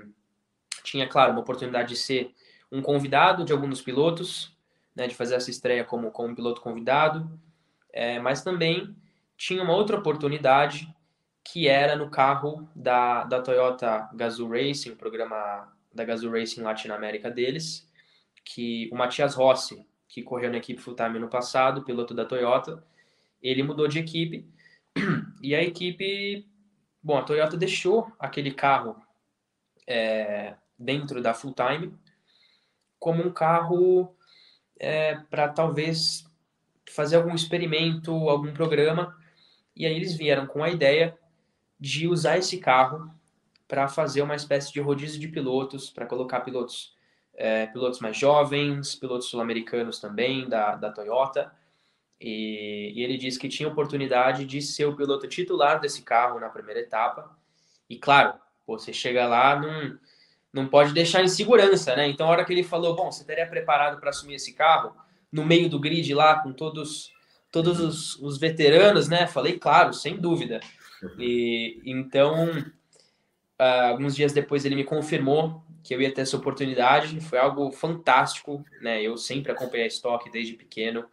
tinha, claro, uma oportunidade de ser um convidado de algum dos pilotos, né, de fazer essa estreia como, como piloto convidado, é, mas também tinha uma outra oportunidade que era no carro da, da Toyota Gazoo Racing, o programa da Gazoo Racing Latinoamérica deles, que o Matias Rossi, que correu na equipe full time no passado, piloto da Toyota, ele mudou de equipe. E a equipe, bom, a Toyota deixou aquele carro é, dentro da full time como um carro é, para talvez fazer algum experimento, algum programa, e aí eles vieram com a ideia de usar esse carro para fazer uma espécie de rodízio de pilotos, para colocar pilotos é, pilotos mais jovens, pilotos sul-americanos também, da, da Toyota. E, e, ele disse que tinha oportunidade de ser o piloto titular desse carro na primeira etapa. E claro, você chega lá, não, não pode deixar em segurança, né? Então, a hora que ele falou, bom, você estaria preparado para assumir esse carro no meio do grid lá, com todos todos os, os veteranos, né? Falei, claro, sem dúvida. E então, uh, alguns dias depois ele me confirmou que eu ia ter essa oportunidade. Foi algo fantástico, né? Eu sempre acompanhei a estoque desde pequeno.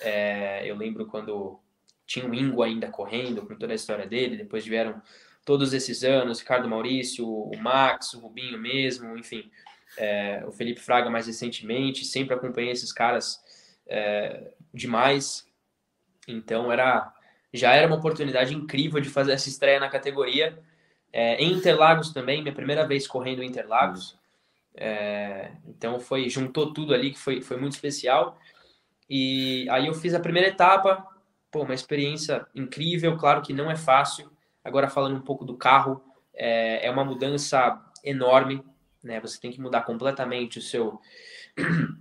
É, eu lembro quando tinha o Ingo ainda correndo, com toda a história dele. Depois vieram todos esses anos, Ricardo Maurício, o Max, o Rubinho mesmo, enfim, é, o Felipe Fraga mais recentemente. Sempre acompanhei esses caras é, demais. Então era já era uma oportunidade incrível de fazer essa estreia na categoria é, em Interlagos também, minha primeira vez correndo em Interlagos. É, então foi juntou tudo ali que foi, foi muito especial. E aí eu fiz a primeira etapa, pô, uma experiência incrível, claro que não é fácil. Agora falando um pouco do carro, é, é uma mudança enorme, né? Você tem que mudar completamente o seu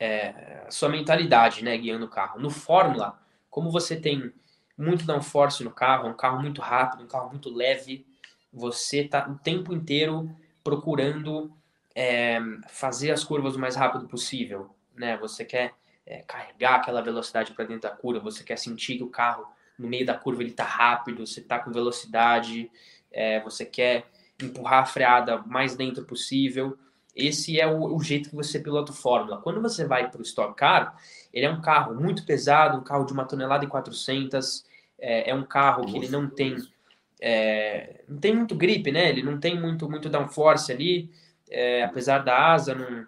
é, a sua mentalidade, né, guiando o carro. No Fórmula, como você tem muito downforce no carro, um carro muito rápido, um carro muito leve, você está o tempo inteiro procurando é, fazer as curvas o mais rápido possível, né? Você quer é, carregar aquela velocidade para dentro da curva, você quer sentir que o carro no meio da curva ele está rápido, você está com velocidade, é, você quer empurrar a freada mais dentro possível. Esse é o, o jeito que você pilota o Fórmula. Quando você vai para o Stock Car, ele é um carro muito pesado, um carro de uma tonelada e 400, é, é um carro que ele não tem é, não tem muito grip, né? Ele não tem muito, muito downforce ali, é, apesar da asa, num,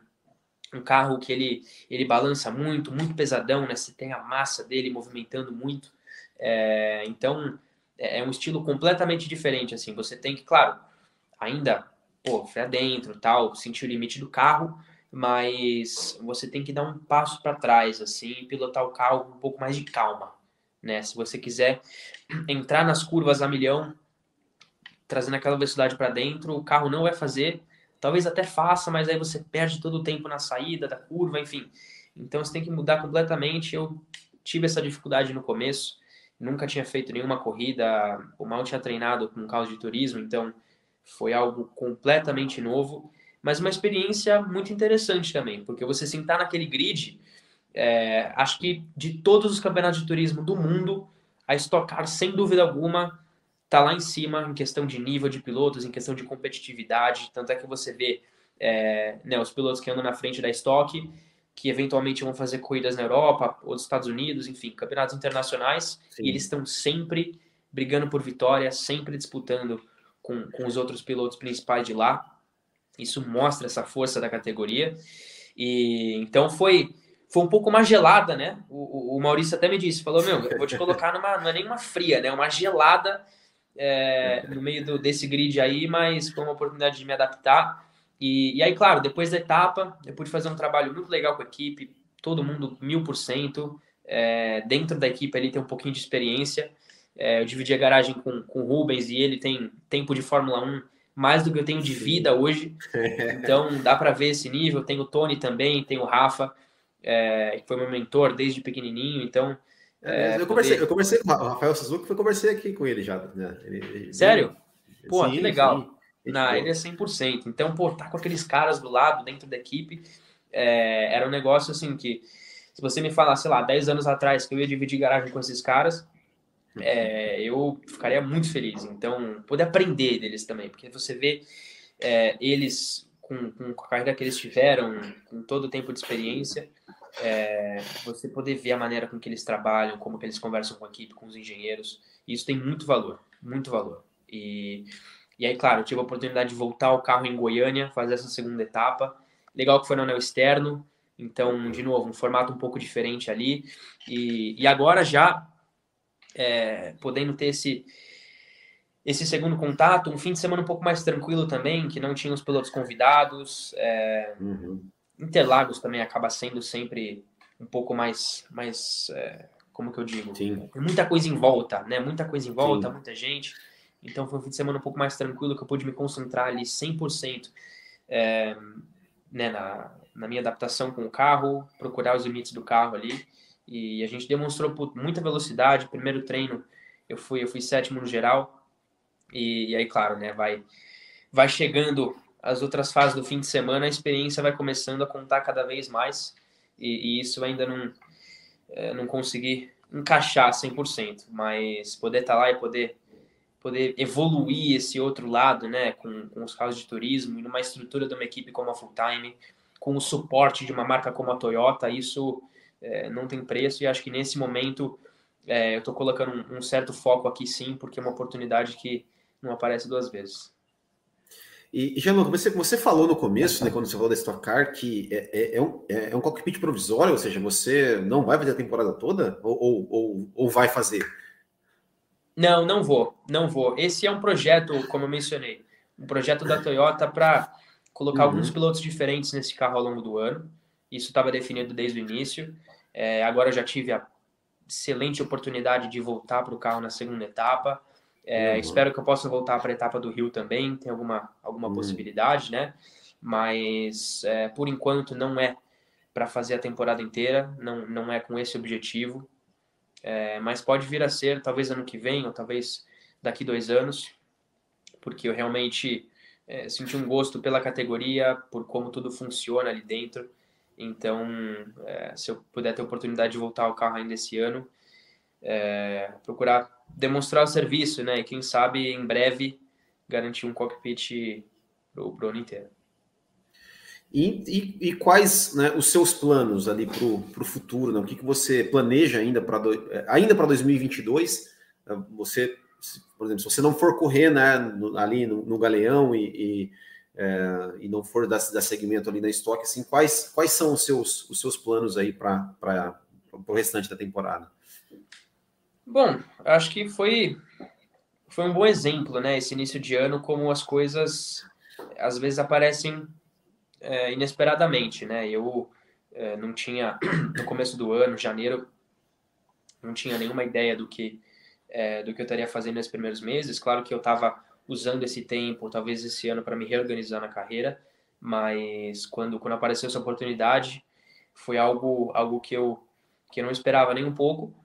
um carro que ele, ele balança muito, muito pesadão, né? Você tem a massa dele movimentando muito. É, então, é, é um estilo completamente diferente, assim. Você tem que, claro, ainda, pô, frear dentro, tal, sentir o limite do carro, mas você tem que dar um passo para trás, assim, pilotar o carro um pouco mais de calma, né? Se você quiser entrar nas curvas a milhão, trazendo aquela velocidade para dentro, o carro não vai fazer, talvez até faça, mas aí você perde todo o tempo na saída da curva, enfim. Então você tem que mudar completamente. Eu tive essa dificuldade no começo, nunca tinha feito nenhuma corrida, o mal tinha treinado com carro de turismo, então foi algo completamente novo, mas uma experiência muito interessante também, porque você sentar naquele grid, é, acho que de todos os campeonatos de turismo do mundo, a Stock Car, sem dúvida alguma, está lá em cima em questão de nível de pilotos, em questão de competitividade. Tanto é que você vê é, né, os pilotos que andam na frente da Stock, que eventualmente vão fazer corridas na Europa ou nos Estados Unidos, enfim, campeonatos internacionais, Sim. e eles estão sempre brigando por vitória, sempre disputando com, com os outros pilotos principais de lá. Isso mostra essa força da categoria. E então foi foi um pouco mais gelada, né? O, o, Maurício até me disse, falou, meu, eu vou te colocar numa, não é nem uma fria, né? Uma gelada é, no meio do, desse grid aí, mas foi uma oportunidade de me adaptar. E, e aí, claro, depois da etapa, eu pude fazer um trabalho muito legal com a equipe, todo mundo mil por cento. É, dentro da equipe ali tem um pouquinho de experiência. É, eu dividi a garagem com, com o Rubens e ele tem tempo de Fórmula 1 mais do que eu tenho de vida hoje. Então dá para ver esse nível. Tem o Tony também, tem o Rafa, é, que foi meu mentor desde pequenininho. Então é, eu, conversei, eu conversei com o Rafael Suzuki, eu conversei aqui com ele já. Né? Ele, Sério? Ele, pô, sim, que legal. Sim. Não, ele é 100%. Então, pô, tá com aqueles caras do lado, dentro da equipe, é, era um negócio assim que, se você me falar, sei lá, 10 anos atrás que eu ia dividir garagem com esses caras, é, eu ficaria muito feliz. Então, poder aprender deles também, porque você vê é, eles com, com a carreira que eles tiveram, com todo o tempo de experiência, é, você poder ver a maneira com que eles trabalham, como que eles conversam com a equipe, com os engenheiros, isso tem muito valor, muito valor. E, e aí, claro, eu tive a oportunidade de voltar ao carro em Goiânia, fazer essa segunda etapa. Legal que foi no anel externo, então, de novo, um formato um pouco diferente ali. E, e agora já é, podendo ter esse, esse segundo contato, um fim de semana um pouco mais tranquilo também, que não tinha os pilotos convidados. É, uhum. Interlagos também acaba sendo sempre um pouco mais, mais é, como que eu digo? Sim. Tem muita coisa em volta, né? Muita coisa em volta, Sim. muita gente. Então foi um fim de semana um pouco mais tranquilo que eu pude me concentrar ali 100% é, né, na, na minha adaptação com o carro, procurar os limites do carro ali. E a gente demonstrou muita velocidade. Primeiro treino eu fui eu fui sétimo no geral. E, e aí, claro, né, vai vai chegando as outras fases do fim de semana, a experiência vai começando a contar cada vez mais, e, e isso ainda não, é, não consegui encaixar 100%, mas poder estar tá lá e poder, poder evoluir esse outro lado, né, com, com os carros de turismo numa estrutura de uma equipe como a Full Time, com o suporte de uma marca como a Toyota, isso é, não tem preço, e acho que nesse momento é, eu estou colocando um, um certo foco aqui sim, porque é uma oportunidade que não aparece duas vezes. E, Jean, você, você falou no começo, né, quando você falou da Stock Car, que é, é, é, um, é, é um cockpit provisório, ou seja, você não vai fazer a temporada toda? Ou, ou, ou, ou, vai fazer? Não, não vou, não vou. Esse é um projeto, como eu mencionei, um projeto da Toyota para colocar uhum. alguns pilotos diferentes nesse carro ao longo do ano. Isso estava definido desde o início. É, agora já tive a excelente oportunidade de voltar para o carro na segunda etapa. É, uhum. Espero que eu possa voltar para a etapa do Rio também, tem alguma, alguma uhum. possibilidade, né? Mas é, por enquanto não é para fazer a temporada inteira, não, não é com esse objetivo. É, mas pode vir a ser, talvez ano que vem, ou talvez daqui dois anos, porque eu realmente é, senti um gosto pela categoria, por como tudo funciona ali dentro. Então, é, se eu puder ter oportunidade de voltar ao carro ainda esse ano, é, procurar demonstrar o serviço, né? E quem sabe em breve garantir um cockpit para o ano inteiro. E, e, e, quais né, os seus planos ali para o futuro? Né? O que, que você planeja ainda para é, ainda para 2022? Você, por exemplo, se você não for correr né, no, ali no, no Galeão e, e, é, e não for dar, dar segmento ali na estoque, assim, quais, quais são os seus, os seus planos aí para o restante da temporada? Bom, acho que foi foi um bom exemplo, né? Esse início de ano, como as coisas às vezes aparecem é, inesperadamente, né? Eu é, não tinha no começo do ano, janeiro, não tinha nenhuma ideia do que é, do que eu estaria fazendo nesses primeiros meses. Claro que eu estava usando esse tempo, talvez esse ano, para me reorganizar na carreira, mas quando quando apareceu essa oportunidade, foi algo algo que eu que eu não esperava nem um pouco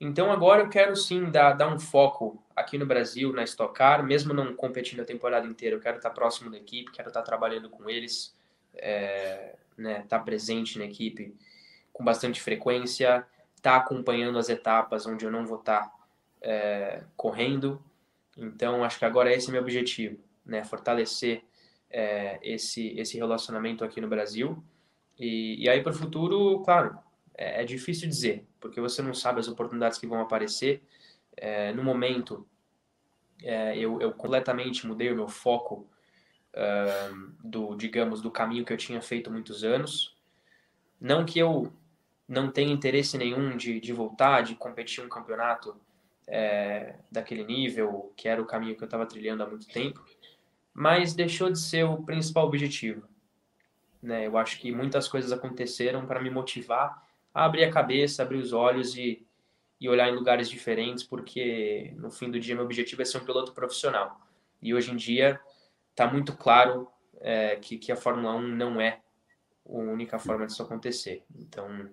então agora eu quero sim dar, dar um foco aqui no Brasil, na Stock Car, mesmo não competindo a temporada inteira, eu quero estar próximo da equipe, quero estar trabalhando com eles, é, né, estar presente na equipe com bastante frequência, estar acompanhando as etapas onde eu não vou estar é, correndo. Então acho que agora esse é meu objetivo, né, fortalecer é, esse, esse relacionamento aqui no Brasil. E, e aí para o futuro, claro, é, é difícil dizer, porque você não sabe as oportunidades que vão aparecer. É, no momento, é, eu, eu, completamente mudei o meu foco do, digamos, do caminho que eu tinha feito muitos anos. Não que eu não tenha interesse nenhum de, de voltar, de competir um campeonato é, daquele nível, que era o caminho que eu estava trilhando há muito tempo, mas deixou de ser o principal objetivo. Né? Eu acho que muitas coisas aconteceram para me motivar abrir a cabeça, abrir os olhos e, e olhar em lugares diferentes, porque no fim do dia meu objetivo é ser um piloto profissional. E hoje em dia está muito claro é, que, que a Fórmula 1 não é a única forma disso acontecer. Então,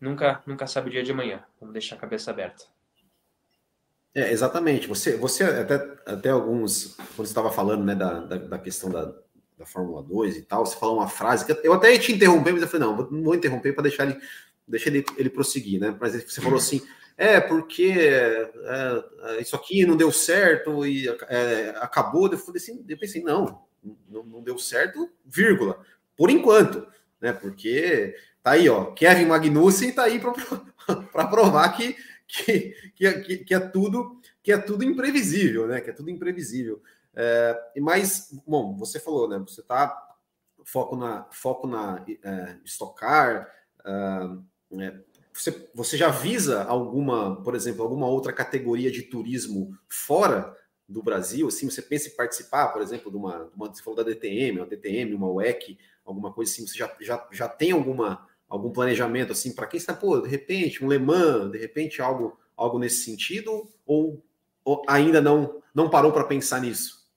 nunca, nunca sabe o dia de amanhã. Vamos deixar a cabeça aberta. É, exatamente. Você, você até, até alguns, quando você estava falando né, da, da, da questão da, da Fórmula 2 e tal, você falou uma frase que eu até te interromper, mas eu falei, não, não vou interromper para deixar ele deixa ele, ele prosseguir, né? Mas você falou assim, é porque é, é, isso aqui não deu certo e é, acabou. Eu falei assim, eu pensei, não, não, não, deu certo, vírgula, por enquanto, né? Porque tá aí, ó, Kevin Magnussen tá aí para provar que, que, que, que, é tudo que é tudo imprevisível, né? Que é tudo imprevisível. É, mas, bom, você falou, né? Você tá foco na foco na é, estocar. Uh, né? Você, você já visa alguma, por exemplo, alguma outra categoria de turismo fora do Brasil? Assim, você pensa em participar, por exemplo, de uma, uma você falou da DTM, uma DTM, uma WEC, alguma coisa assim? Você já, já, já tem alguma, algum planejamento assim para quem está, pô, de repente, um Le Mans, de repente algo, algo nesse sentido? Ou, ou ainda não, não parou para pensar nisso?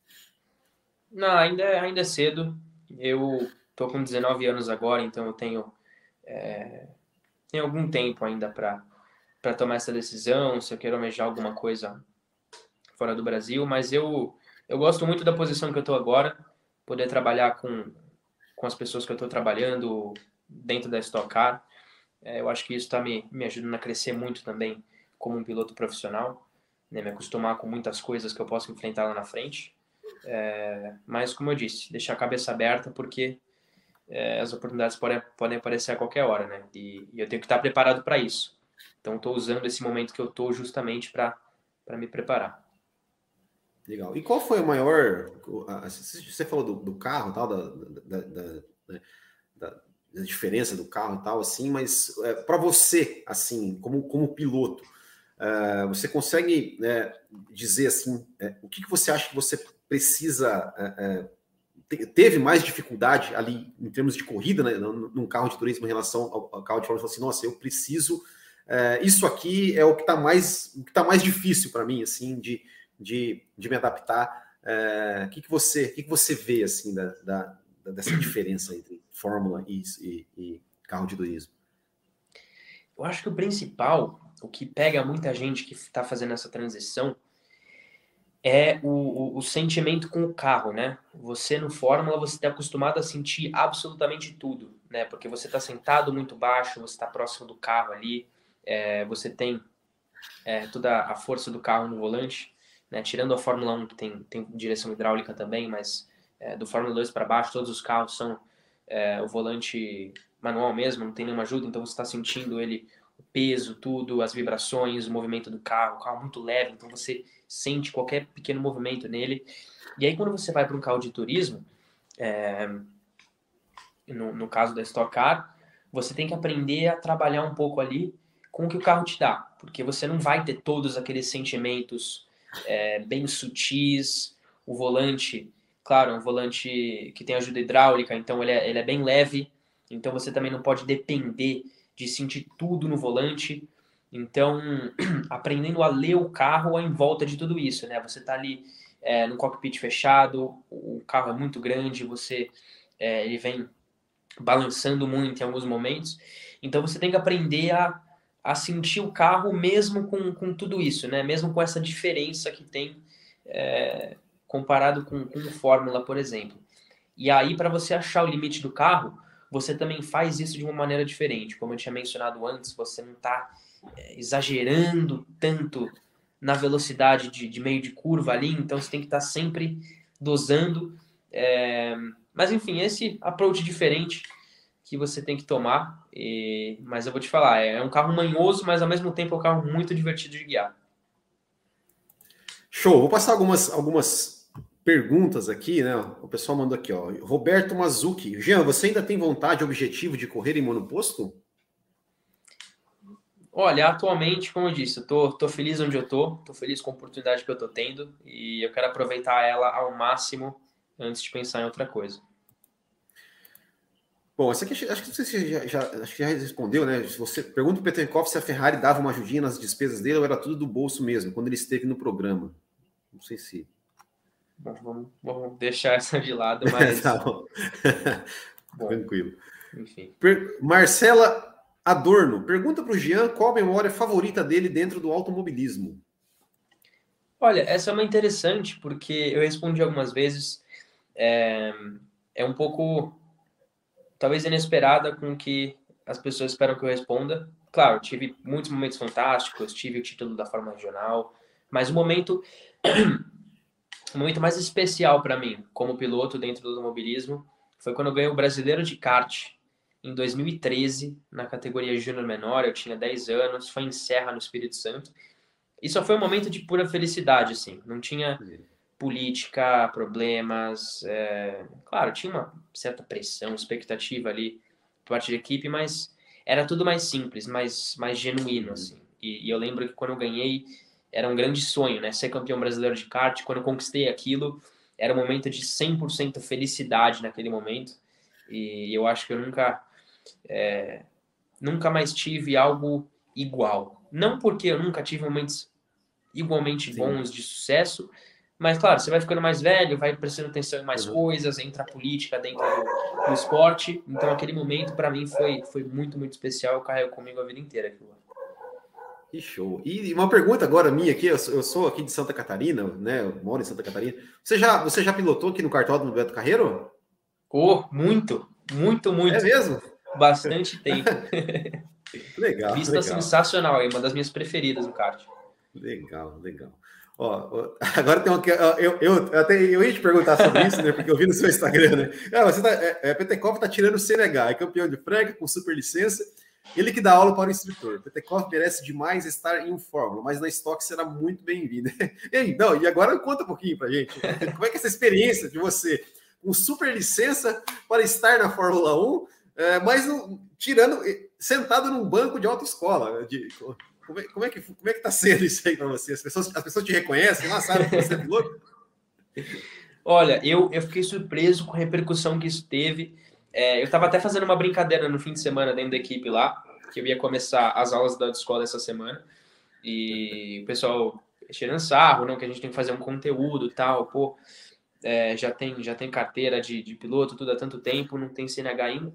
Não, ainda, ainda é cedo. Eu tô com 19 anos agora, então eu tenho. É algum tempo ainda para tomar essa decisão, se eu quero almejar alguma coisa fora do Brasil, mas eu, eu gosto muito da posição que eu estou agora, poder trabalhar com, com as pessoas que eu estou trabalhando dentro da Stock Car. É, eu acho que isso está me, me ajudando a crescer muito também como um piloto profissional, né, me acostumar com muitas coisas que eu posso enfrentar lá na frente. É, mas, como eu disse, deixar a cabeça aberta, porque é, as oportunidades podem, podem aparecer a qualquer hora, né? E, e eu tenho que estar preparado para isso. Então, estou usando esse momento que eu estou justamente para me preparar. Legal. E qual foi o maior. Você falou do, do carro, tal, da, da, da, né, da, da diferença do carro tal, assim, mas é, para você, assim, como, como piloto, é, você consegue é, dizer assim, é, o que, que você acha que você precisa é, é, teve mais dificuldade ali em termos de corrida, né, num carro de turismo em relação ao, carro de Fórmula, assim, nossa, eu preciso, é, isso aqui é o que está mais, o que tá mais difícil para mim, assim, de, de, de me adaptar. É, o que, que você, que, que você vê assim da, da, dessa diferença entre Fórmula e, e, e carro de turismo? Eu acho que o principal, o que pega muita gente que está fazendo essa transição, é o, o, o, sentimento com o carro, né? Você no Fórmula, você está acostumado a sentir absolutamente tudo, né? Porque você está sentado muito baixo, você está próximo do carro ali, é, você tem é, toda a força do carro no volante, né? Tirando a Fórmula 1, que tem, tem direção hidráulica também, mas é, do Fórmula 2 para baixo, todos os carros são é, o volante manual mesmo, não tem nenhuma ajuda, então você está sentindo ele, peso, tudo, as vibrações, o movimento do carro, o carro muito leve, então você sente qualquer pequeno movimento nele. E aí, quando você vai para um carro de turismo, é, no, no caso da Stock Car, você tem que aprender a trabalhar um pouco ali com o que o carro te dá, porque você não vai ter todos aqueles sentimentos é, bem sutis. O volante, claro, é um volante que tem ajuda hidráulica, então ele é, ele é bem leve, então você também não pode depender de sentir tudo no volante. Então, aprendendo a ler o carro em volta de tudo isso, né? Você tá ali é, no cockpit fechado, o carro é muito grande, você é, ele vem balançando muito em alguns momentos. Então você tem que aprender a, a sentir o carro mesmo com, com tudo isso, né? Mesmo com essa diferença que tem é, comparado com, com Fórmula, por exemplo. E aí, para você achar o limite do carro, você também faz isso de uma maneira diferente. Como eu tinha mencionado antes, você não está é, exagerando tanto na velocidade de, de, meio de curva ali, então você tem que estar tá sempre dosando. É, mas enfim, esse approach diferente que você tem que tomar. E, mas eu vou te falar, é um carro manhoso, mas ao mesmo tempo é um carro muito divertido de guiar. Show. Vou passar algumas, algumas perguntas aqui, né? O pessoal mandou aqui, ó. Roberto Mazuki. Jean, você ainda tem vontade, objetivo de correr em monoposto? Olha, atualmente, como eu disse, eu tô, tô feliz onde eu tô, tô feliz com a oportunidade que eu tô tendo e eu quero aproveitar ela ao máximo antes de pensar em outra coisa. Bom, essa aqui acho que você já, já, acho que já respondeu, né? Você pergunta o Petenkov se a Ferrari dava uma ajudinha nas despesas dele ou era tudo do bolso mesmo, quando ele esteve no programa. Não sei se. Bom, vamos, vamos deixar essa de lado, mas. tá bom. bom, Tranquilo. Enfim. Per... Marcela Adorno, pergunta para o Jean qual a memória favorita dele dentro do automobilismo. Olha, essa é uma interessante, porque eu respondi algumas vezes. É, é um pouco talvez inesperada com que as pessoas esperam que eu responda. Claro, tive muitos momentos fantásticos, tive o título da forma regional, mas o momento o momento mais especial para mim como piloto dentro do automobilismo foi quando eu ganhei o Brasileiro de kart em 2013 na categoria júnior menor, eu tinha 10 anos, foi em Serra no Espírito Santo. E só foi um momento de pura felicidade assim, não tinha política, problemas. É... Claro, tinha uma certa pressão, expectativa ali por parte da equipe, mas era tudo mais simples, mais, mais genuíno, uhum. assim. E, e, eu lembro que quando eu ganhei, era um grande sonho, né? Ser campeão brasileiro de kart. Quando eu conquistei aquilo, era um momento de 100% felicidade naquele momento. E eu acho que eu nunca, é, nunca mais tive algo igual. Não porque eu nunca tive momentos igualmente Sim. bons de sucesso, mas, claro, você vai ficando mais velho, vai prestando atenção em mais uhum. coisas, entra a política dentro do, do esporte. Então, aquele momento, para mim, foi, foi muito, muito especial. Eu carrego comigo a vida inteira aquilo. Que show. E uma pergunta agora minha aqui, eu sou, aqui de Santa Catarina, né? Eu moro em Santa Catarina. Você já, você já pilotou aqui no cartódromo do Beto Carreiro? Oh, muito, muito, muito. É mesmo? Bastante tempo. legal. Vista legal. sensacional, é uma das minhas preferidas no kart. Legal, legal. Ó, agora tem uma que eu, eu, até eu ia te perguntar sobre isso, né? Porque eu vi no seu Instagram, né? Ah, você tá, é, é, Petekov tá tirando o Senegal, é campeão de franca com super licença. Ele que dá aula para o instrutor. Petekov merece demais estar em Fórmula, mas na estoque será muito bem-vindo. Ei, não, e agora conta um pouquinho para gente. Como é que é essa experiência de você com super licença para estar na Fórmula 1, é, mas tirando, sentado num banco de autoescola, de, como é, como é, que, como é que tá sendo isso aí para você? As pessoas, as pessoas te reconhecem lá, sabem que você é piloto? Olha, eu, eu fiquei surpreso com a repercussão que isso teve. É, eu estava até fazendo uma brincadeira no fim de semana dentro da equipe lá, que eu ia começar as aulas da escola essa semana. E o pessoal tirando sarro, não, que a gente tem que fazer um conteúdo tal, pô, é, já, tem, já tem carteira de, de piloto, tudo há tanto tempo, não tem CNH ainda.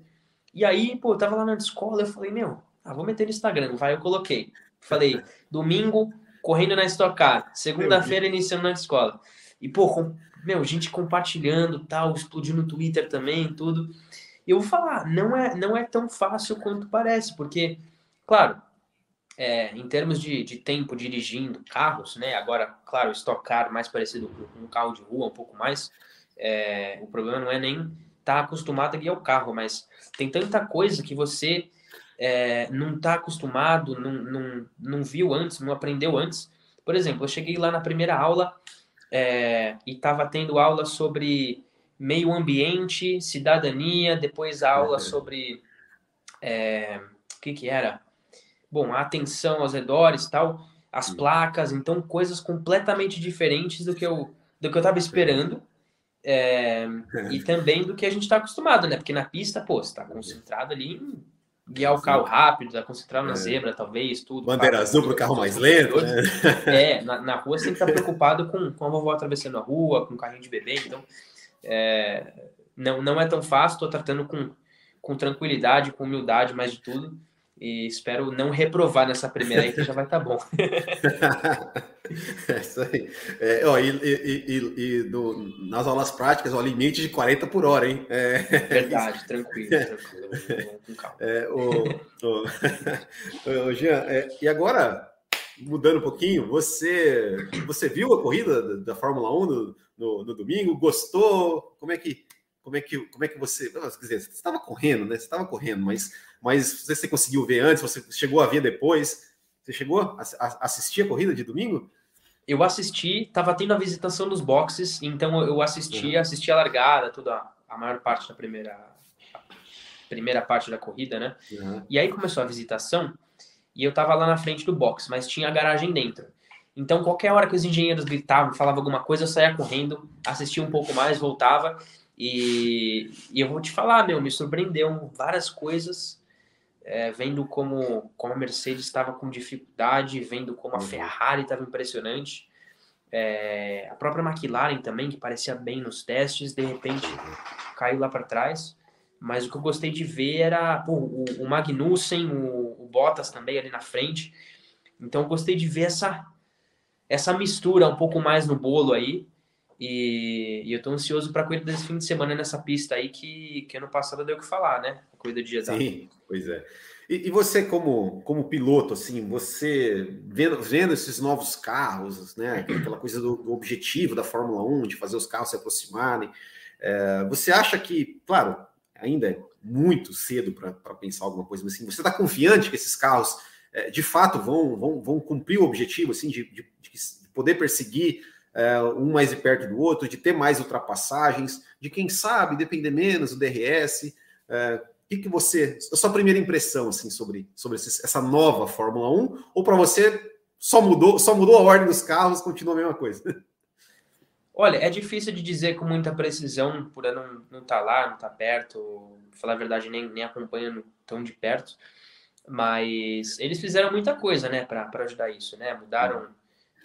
E aí, pô, eu tava lá na escola, eu falei, meu, ah, vou meter no Instagram, vai, eu coloquei. Falei, domingo, correndo na Stock Car. Segunda-feira, iniciando na escola. E, pô, com, meu, gente compartilhando, tal, explodiu no Twitter também, tudo. E eu vou falar, não é, não é tão fácil quanto parece, porque, claro, é, em termos de, de tempo dirigindo carros, né? Agora, claro, Stock Car mais parecido com um carro de rua, um pouco mais. É, o problema não é nem estar tá acostumado a guiar o carro, mas tem tanta coisa que você é, não está acostumado, não, não, não viu antes, não aprendeu antes. Por exemplo, eu cheguei lá na primeira aula é, e estava tendo aula sobre meio ambiente, cidadania, depois a aula uhum. sobre. É, o que, que era? bom, a atenção aos redores tal, as placas, então coisas completamente diferentes do que eu do que eu estava esperando. É, e também do que a gente está acostumado, né? Porque na pista, pô, você está concentrado ali em guiar o carro rápido, tá concentrado na é. zebra, talvez, tudo. Bandeira azul para o carro mais lento, né? É, na, na rua você tem que estar preocupado com, com a vovó atravessando a rua, com o carrinho de bebê, então é, não, não é tão fácil, estou tratando com, com tranquilidade, com humildade, mais de tudo. E espero não reprovar nessa primeira aí, que já vai estar tá bom. é isso aí. É, ó, e, e, e, e do, nas aulas práticas, o limite de 40 por hora, hein? É, Verdade, tranquilo, tranquilo. Com calma. É, o, o, o Jean, é, e agora, mudando um pouquinho, você, você viu a corrida da, da Fórmula 1 no, no, no domingo? Gostou? Como é que como é que, como é que você. Quer dizer, você estava correndo, né? Você estava correndo, mas, mas você conseguiu ver antes, você chegou a ver depois. Você chegou a, a assistir a corrida de domingo? Eu assisti, estava tendo a visitação nos boxes, então eu assisti, uhum. assisti a largada, toda a maior parte da primeira, primeira parte da corrida, né? Uhum. E aí começou a visitação e eu estava lá na frente do box, mas tinha a garagem dentro. Então, qualquer hora que os engenheiros gritavam, falavam alguma coisa, eu saía correndo, assistia um pouco mais, voltava. E, e eu vou te falar, meu, me surpreendeu várias coisas, é, vendo como, como a Mercedes estava com dificuldade, vendo como a uhum. Ferrari estava impressionante. É, a própria McLaren também, que parecia bem nos testes, de repente caiu lá para trás. Mas o que eu gostei de ver era pô, o, o, Magnussen, o, o Bottas também ali na frente. Então eu gostei de ver essa, essa mistura um pouco mais no bolo aí. E, e eu estou ansioso para a corrida desse fim de semana nessa pista aí que, que ano passado deu o que falar, né? A corrida de Jeddah. Sim, pois é. E, e, você, como, como piloto, assim, você vendo, vendo esses novos carros, né? Aquela coisa do, do objetivo da Fórmula 1, de fazer os carros se aproximarem, é, você acha que, claro, ainda é muito cedo para pensar alguma coisa, assim, você está confiante que esses carros é, de fato vão, vão, vão cumprir o objetivo assim, de, de, de poder perseguir é, um mais de perto do outro, de ter mais ultrapassagens, de quem sabe depender menos do DRS. É, o que, que você, a sua primeira impressão assim sobre, sobre esse, essa nova Fórmula 1? Ou para você só mudou, só mudou a ordem dos carros, continua a mesma coisa? Olha, é difícil de dizer com muita precisão, por eu não estar não tá lá, não estar tá perto, falar a verdade, nem, nem acompanhando tão de perto, mas eles fizeram muita coisa, né, para ajudar isso, né? Mudaram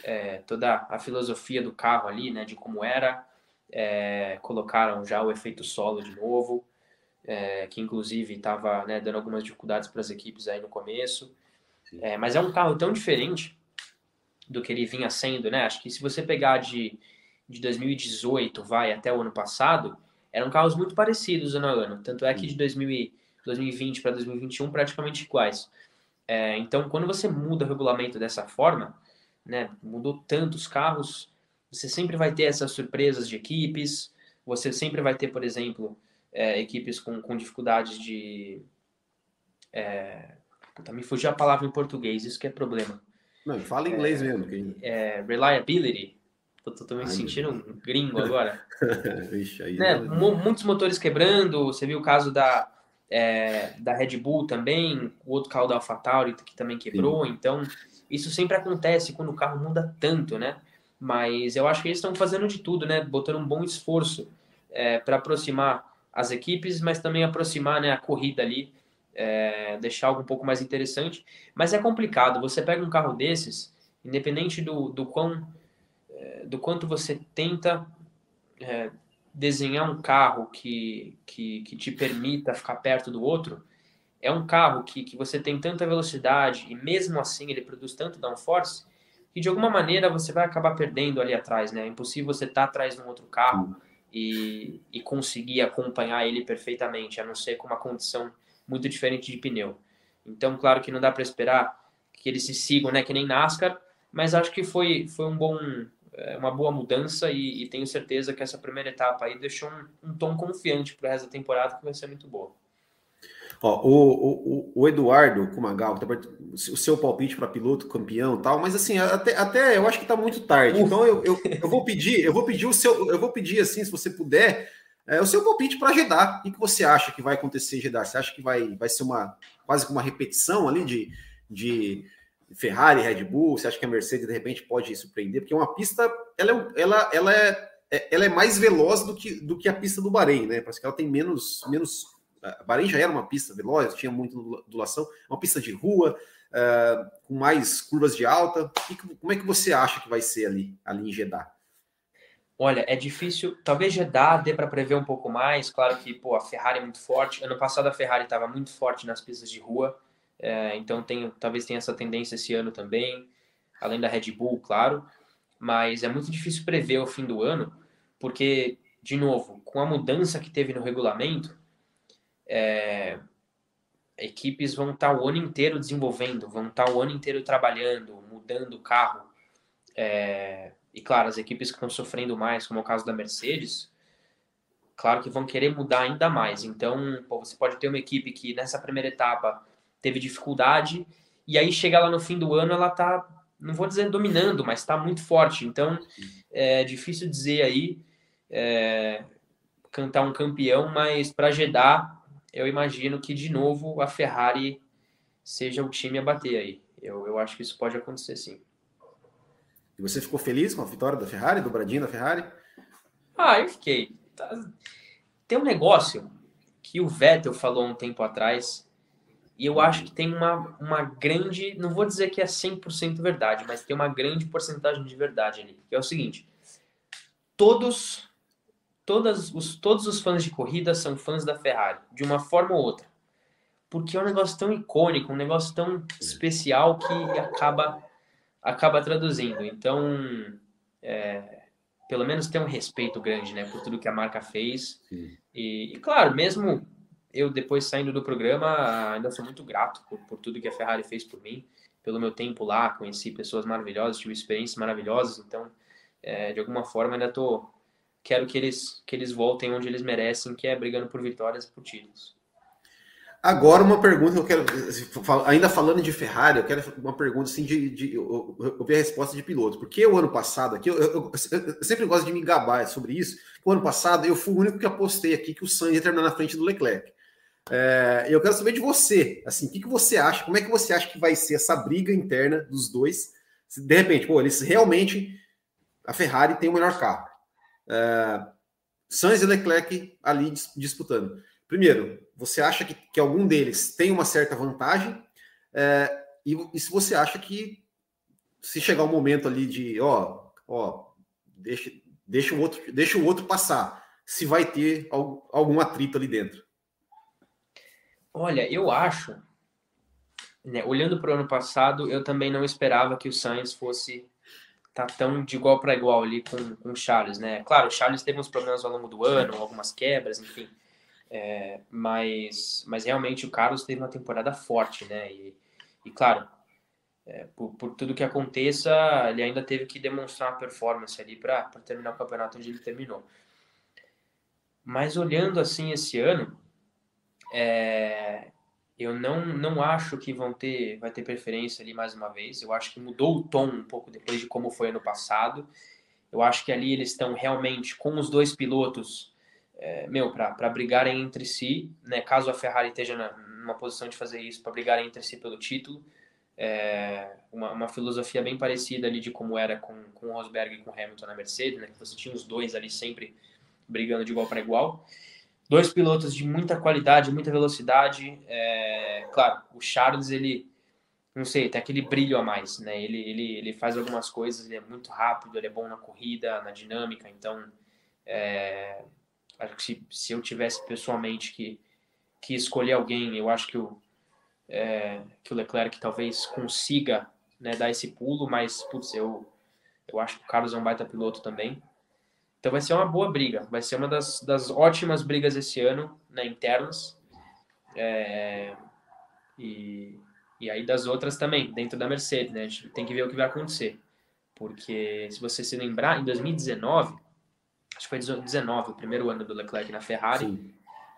é, toda a filosofia do carro ali, né, de como era, é, colocaram já o efeito solo de novo, é, que inclusive estava né, dando algumas dificuldades para as equipes aí no começo, é, mas é um carro tão diferente do que ele vinha sendo, né? Acho que se você pegar de, de 2018, vai até o ano passado, eram carros muito parecidos ano a ano, tanto é que de 2000, 2020 para 2021 praticamente iguais. É, então, quando você muda o regulamento dessa forma, né? Mudou tantos carros, você sempre vai ter essas surpresas de equipes, você sempre vai ter, por exemplo, é, equipes com, com dificuldades de. É, puta, me fugiu a palavra em português, isso que é problema. Não, fala em inglês é, mesmo. Que... É, reliability. Tô, me Ai, sentindo um gringo agora. Ixi, aí né? Muitos motores quebrando, você viu o caso da, é, da Red Bull também, o outro carro da AlphaTauri que também quebrou, Sim. então isso sempre acontece quando o carro muda tanto, né? Mas eu acho que eles estão fazendo de tudo, né? Botando um bom esforço é, para aproximar as equipes, mas também aproximar né, a corrida ali, é, deixar algo um pouco mais interessante. Mas é complicado. Você pega um carro desses, independente do, do quão do quanto você tenta é, desenhar um carro que, que, que te permita ficar perto do outro, é um carro que, que você tem tanta velocidade e mesmo assim ele produz tanto downforce que de alguma maneira você vai acabar perdendo ali atrás, né? É impossível você estar tá atrás de um outro carro e, e conseguir acompanhar ele perfeitamente, a não ser com uma condição muito diferente de pneu. Então, claro que não dá para esperar que eles se sigam, né? Que nem NASCAR, mas acho que foi, foi um bom, é, uma boa mudança e, e tenho certeza que essa primeira etapa aí deixou um, um tom confiante para o resto da temporada que vai ser muito boa. Ó, o, o, o Eduardo Kumagal, tá o seu palpite para piloto campeão tal, mas assim, até, até eu acho que está muito tarde. Então eu, eu, eu, vou pedir, eu vou pedir o seu, eu vou pedir assim, se você puder, é, o seu palpite para Jeddah. O que você acha que vai acontecer em Jeddah? Você acha que vai, vai ser uma quase que uma repetição ali de, de Ferrari, Red Bull? Você acha que a Mercedes de repente pode surpreender? Porque uma pista, ela é, ela, ela é, é, ela é mais veloz do que, do que a pista do Bahrein, né? Parece que ela tem menos, menos. A Bahrein já era uma pista veloz, tinha muita ondulação, uma pista de rua, uh, com mais curvas de alta. como é que você acha que vai ser ali, ali em Jeddah? Olha, é difícil. Talvez Jeddah dê para prever um pouco mais. Claro que pô, a Ferrari é muito forte. Ano passado a Ferrari estava muito forte nas pistas de rua. É, então tem, talvez tenha essa tendência esse ano também, além da Red Bull, claro. Mas é muito difícil prever o fim do ano, porque, de novo, com a mudança que teve no regulamento, é, equipes vão estar o ano inteiro desenvolvendo, vão estar o ano inteiro trabalhando, mudando o carro. É, e claro, as equipes que estão sofrendo mais, como é o caso da Mercedes, claro que vão querer mudar ainda mais. Então, pô, você pode ter uma equipe que nessa primeira etapa teve dificuldade, e aí chega lá no fim do ano, ela tá, não vou dizer dominando, mas está muito forte. Então, é difícil dizer aí, é, cantar um campeão, mas para Jeddah, eu imagino que de novo a Ferrari seja o time a bater aí. Eu, eu acho que isso pode acontecer sim. E você ficou feliz com a vitória da Ferrari, do Bradinho da Ferrari? Ah, eu fiquei. Tá, tem um negócio que o Vettel falou um tempo atrás e eu acho que tem uma, uma grande, não vou dizer que é 100% verdade, mas tem uma grande porcentagem de verdade ali, que é o seguinte: todos todas os, todos os fãs de corrida são fãs da Ferrari, de uma forma ou outra. Porque é um negócio tão icônico, um negócio tão especial que acaba acaba traduzindo. Então, é, pelo menos tem um respeito grande, né, por tudo que a marca fez. E, e, claro, mesmo eu depois saindo do programa, ainda sou muito grato por, por tudo que a Ferrari fez por mim, pelo meu tempo lá, conheci pessoas maravilhosas, tive experiências maravilhosas, então, é, de alguma forma, ainda tô quero que eles que eles voltem onde eles merecem, que é brigando por vitórias e por títulos. Agora uma pergunta eu quero, ainda falando de Ferrari, eu quero uma pergunta assim de, de a resposta de piloto, porque o ano passado aqui eu, eu, eu, sempre gosto de me gabar sobre isso. O ano passado eu fui o único que apostei aqui que o Sainz ia terminar na frente do Leclerc. É, eu quero saber de você, assim, o que, que você acha? Como é que você acha que vai ser essa briga interna dos dois? Se de repente, pô, eles realmente a Ferrari tem o melhor carro. É, Sainz e Leclerc ali disputando. Primeiro, você acha que, que algum deles tem uma certa vantagem? É, e, e, se você acha que se chegar o um momento ali de, ó, ó, deixa, deixa o outro, deixa o outro passar, se vai ter algum, algum atrito ali dentro? Olha, eu acho, né, olhando para o ano passado, eu também não esperava que o Sainz fosse tá tão de igual para igual ali com, com o Charles, né? Claro, o Charles teve uns problemas ao longo do ano, algumas quebras, enfim. É, mas, mas realmente o Carlos teve uma temporada forte, né? E, e claro, é, por, por, tudo que aconteça, ele ainda teve que demonstrar uma performance ali para terminar o campeonato onde ele terminou. Mas olhando assim esse ano, é, eu não, não acho que vão ter, vai ter preferência ali mais uma vez. Eu acho que mudou o tom um pouco depois de como foi ano passado. Eu acho que ali eles estão realmente com os dois pilotos, é, meu, para brigarem entre si, né? Caso a Ferrari esteja na, numa posição de fazer isso, para brigarem entre si pelo título. É, uma, uma filosofia bem parecida ali de como era com, com o Rosberg e com o Hamilton na Mercedes, né? Que você tinha os dois ali sempre brigando de igual para igual. Dois pilotos de muita qualidade, muita velocidade. É, claro, o Charles, ele, não sei, tem aquele brilho a mais, né? Ele, ele, ele faz algumas coisas, ele é muito rápido, ele é bom na corrida, na dinâmica. Então, é, acho que se, se eu tivesse pessoalmente que, que escolher alguém, eu acho que o, é, que o Leclerc talvez consiga né, dar esse pulo, mas, putz, eu, eu acho que o Carlos é um baita piloto também. Então vai ser uma boa briga, vai ser uma das, das ótimas brigas esse ano, né, internas. É, e, e aí das outras também, dentro da Mercedes, né? A gente tem que ver o que vai acontecer. Porque se você se lembrar, em 2019, acho que foi 2019, o primeiro ano do Leclerc na Ferrari,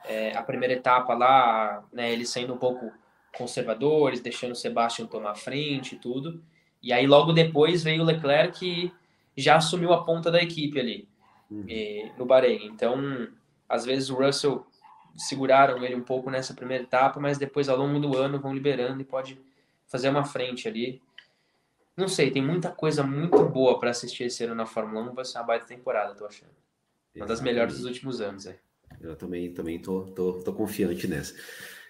é, a primeira etapa lá, né, eles saindo um pouco conservadores, deixando o Sebastian tomar a frente e tudo. E aí logo depois veio o Leclerc que já assumiu a ponta da equipe ali uhum. e, no Bahrein. Então, às vezes o Russell seguraram ele um pouco nessa primeira etapa, mas depois ao longo do ano vão liberando e pode fazer uma frente ali. Não sei, tem muita coisa muito boa para assistir esse ano na Fórmula 1. Vai ser uma baita temporada, tô achando. Uma das melhores dos últimos anos, é. Eu também, também tô, tô, tô confiante nessa.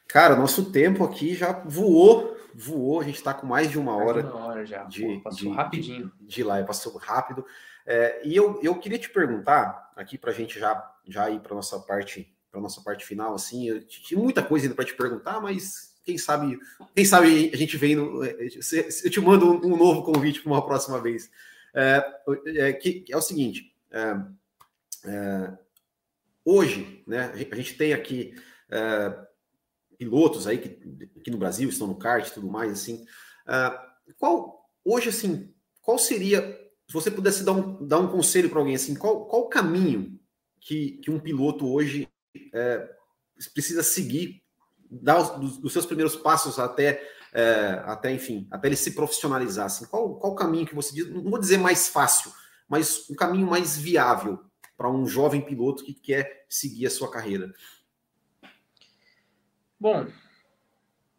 Cara, nosso tempo aqui já voou, voou. A gente está com mais de uma hora. Mais uma hora já. De, Pô, passou de, rapidinho. De, de live, passou rápido. É, e eu, eu queria te perguntar aqui para a gente já, já ir para nossa parte para nossa parte final. Assim, eu tinha muita coisa ainda para te perguntar, mas quem sabe, quem sabe a gente vem no, é, eu te mando um, novo convite para uma próxima vez. É, é, que, é o seguinte. É, é, hoje, né, a gente tem aqui é, pilotos aí que aqui no Brasil estão no kart e tudo mais, assim. É, qual hoje, assim, qual seria, se você pudesse dar um, dar um conselho para alguém, assim, qual, qual o caminho que, que um piloto hoje é, precisa seguir, dar os, seus primeiros passos até, é, até, enfim, até ele se profissionalizar? Assim, qual, qual o caminho que você diz, não vou dizer mais fácil, mas um caminho mais viável para um jovem piloto que quer seguir a sua carreira? Bom,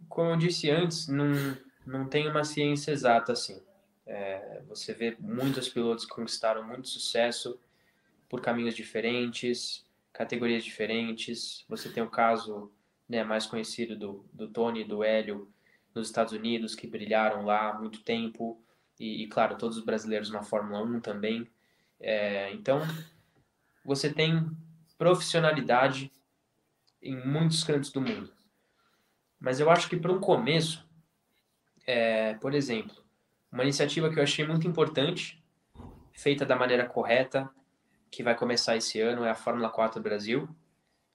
como eu disse antes, não, não tem uma ciência exata assim. É, você vê muitos pilotos que conquistaram muito sucesso por caminhos diferentes, categorias diferentes. Você tem o caso né, mais conhecido do, do Tony e do Hélio nos Estados Unidos, que brilharam lá há muito tempo. E, e claro, todos os brasileiros na Fórmula 1 também. É, então, você tem profissionalidade em muitos cantos do mundo. Mas eu acho que para um começo, é, por exemplo, uma iniciativa que eu achei muito importante, feita da maneira correta, que vai começar esse ano, é a Fórmula 4 Brasil,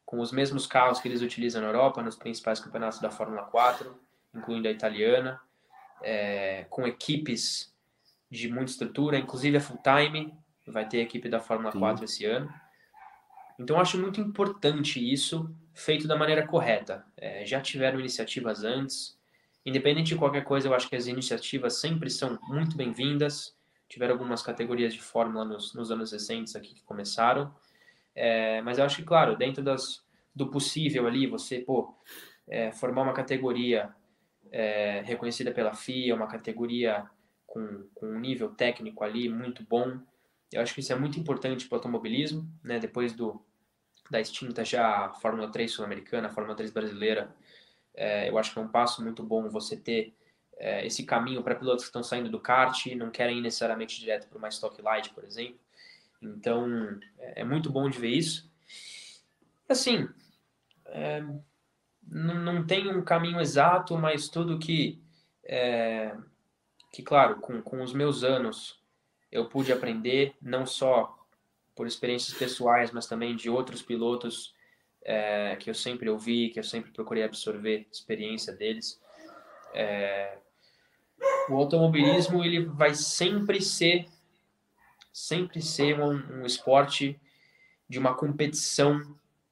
com os mesmos carros que eles utilizam na Europa, nos principais campeonatos da Fórmula 4, incluindo a italiana, é, com equipes de muita estrutura, inclusive a full time, vai ter a equipe da Fórmula Sim. 4 esse ano. Então eu acho muito importante isso feito da maneira correta. É, já tiveram iniciativas antes, independente de qualquer coisa, eu acho que as iniciativas sempre são muito bem-vindas. Tiveram algumas categorias de Fórmula nos, nos anos recentes aqui que começaram. É, mas eu acho que, claro, dentro das, do possível ali, você pô, é, formar uma categoria é, reconhecida pela FIA, uma categoria com, com um nível técnico ali muito bom, eu acho que isso é muito importante para o automobilismo, né? Depois do da extinta já Fórmula 3 sul-americana, Fórmula 3 brasileira, é, eu acho que é um passo muito bom você ter é, esse caminho para pilotos que estão saindo do kart, não querem ir necessariamente direto para uma Stock Light, por exemplo. Então, é, é muito bom de ver isso. Assim, é, não, não tem um caminho exato, mas tudo que, é, que claro, com, com os meus anos eu pude aprender, não só por experiências pessoais, mas também de outros pilotos é, que eu sempre ouvi, que eu sempre procurei absorver experiência deles. É, o automobilismo ele vai sempre ser sempre ser um, um esporte de uma competição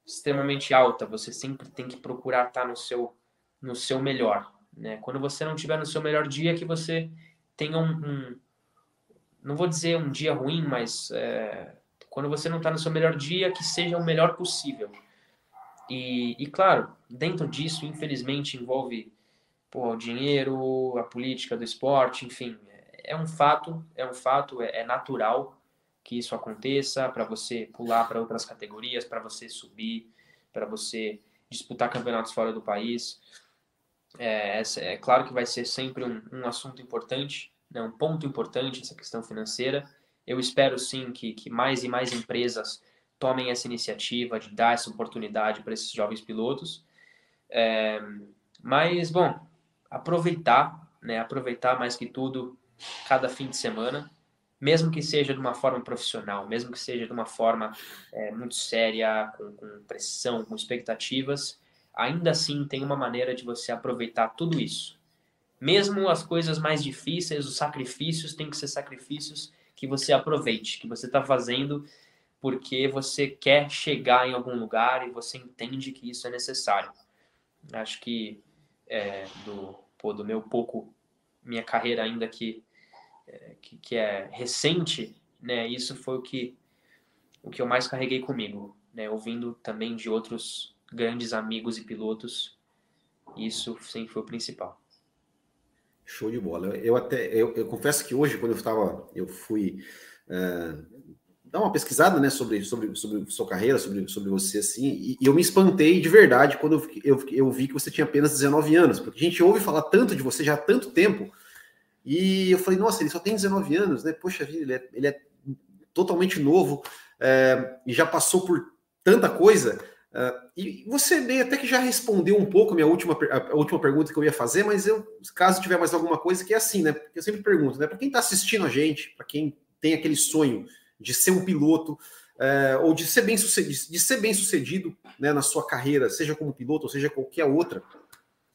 extremamente alta. Você sempre tem que procurar estar no seu no seu melhor, né? Quando você não estiver no seu melhor dia, que você tenha um, um não vou dizer um dia ruim, mas é, quando você não está no seu melhor dia, que seja o melhor possível. E, e claro, dentro disso, infelizmente, envolve porra, o dinheiro, a política do esporte, enfim, é um fato, é um fato, é, é natural que isso aconteça para você pular para outras categorias, para você subir, para você disputar campeonatos fora do país. É, é, claro que vai ser sempre um, um assunto importante, né, um ponto importante essa questão financeira. Eu espero sim que, que mais e mais empresas tomem essa iniciativa de dar essa oportunidade para esses jovens pilotos. É, mas, bom, aproveitar, né, aproveitar mais que tudo cada fim de semana, mesmo que seja de uma forma profissional, mesmo que seja de uma forma é, muito séria, com, com pressão, com expectativas, ainda assim tem uma maneira de você aproveitar tudo isso mesmo as coisas mais difíceis, os sacrifícios, tem que ser sacrifícios que você aproveite, que você está fazendo porque você quer chegar em algum lugar e você entende que isso é necessário. Acho que é, do, pô, do meu pouco, minha carreira ainda que, é, que, que, é recente, né, isso foi o que, o que eu mais carreguei comigo, né, ouvindo também de outros grandes amigos e pilotos, isso sempre foi o principal. Show de bola. Eu, até eu, eu, confesso que hoje, quando eu estava, eu fui é, dar uma pesquisada, né, sobre, sobre, sobre sua carreira, sobre, sobre você, assim, e, e eu me espantei de verdade quando eu, eu, eu, vi que você tinha apenas 19 anos, porque a gente ouve falar tanto de você já há tanto tempo, e eu falei, nossa, ele só tem 19 anos, né? Poxa vida, ele é, ele é totalmente novo é, e já passou por tanta coisa. Uh, e você até que já respondeu um pouco a minha última, a última pergunta que eu ia fazer, mas eu, caso tiver mais alguma coisa, que é assim, né? Eu sempre pergunto, né? Para quem está assistindo a gente, para quem tem aquele sonho de ser um piloto, uh, ou de ser bem sucedido, de ser bem sucedido né, na sua carreira, seja como piloto ou seja qualquer outra,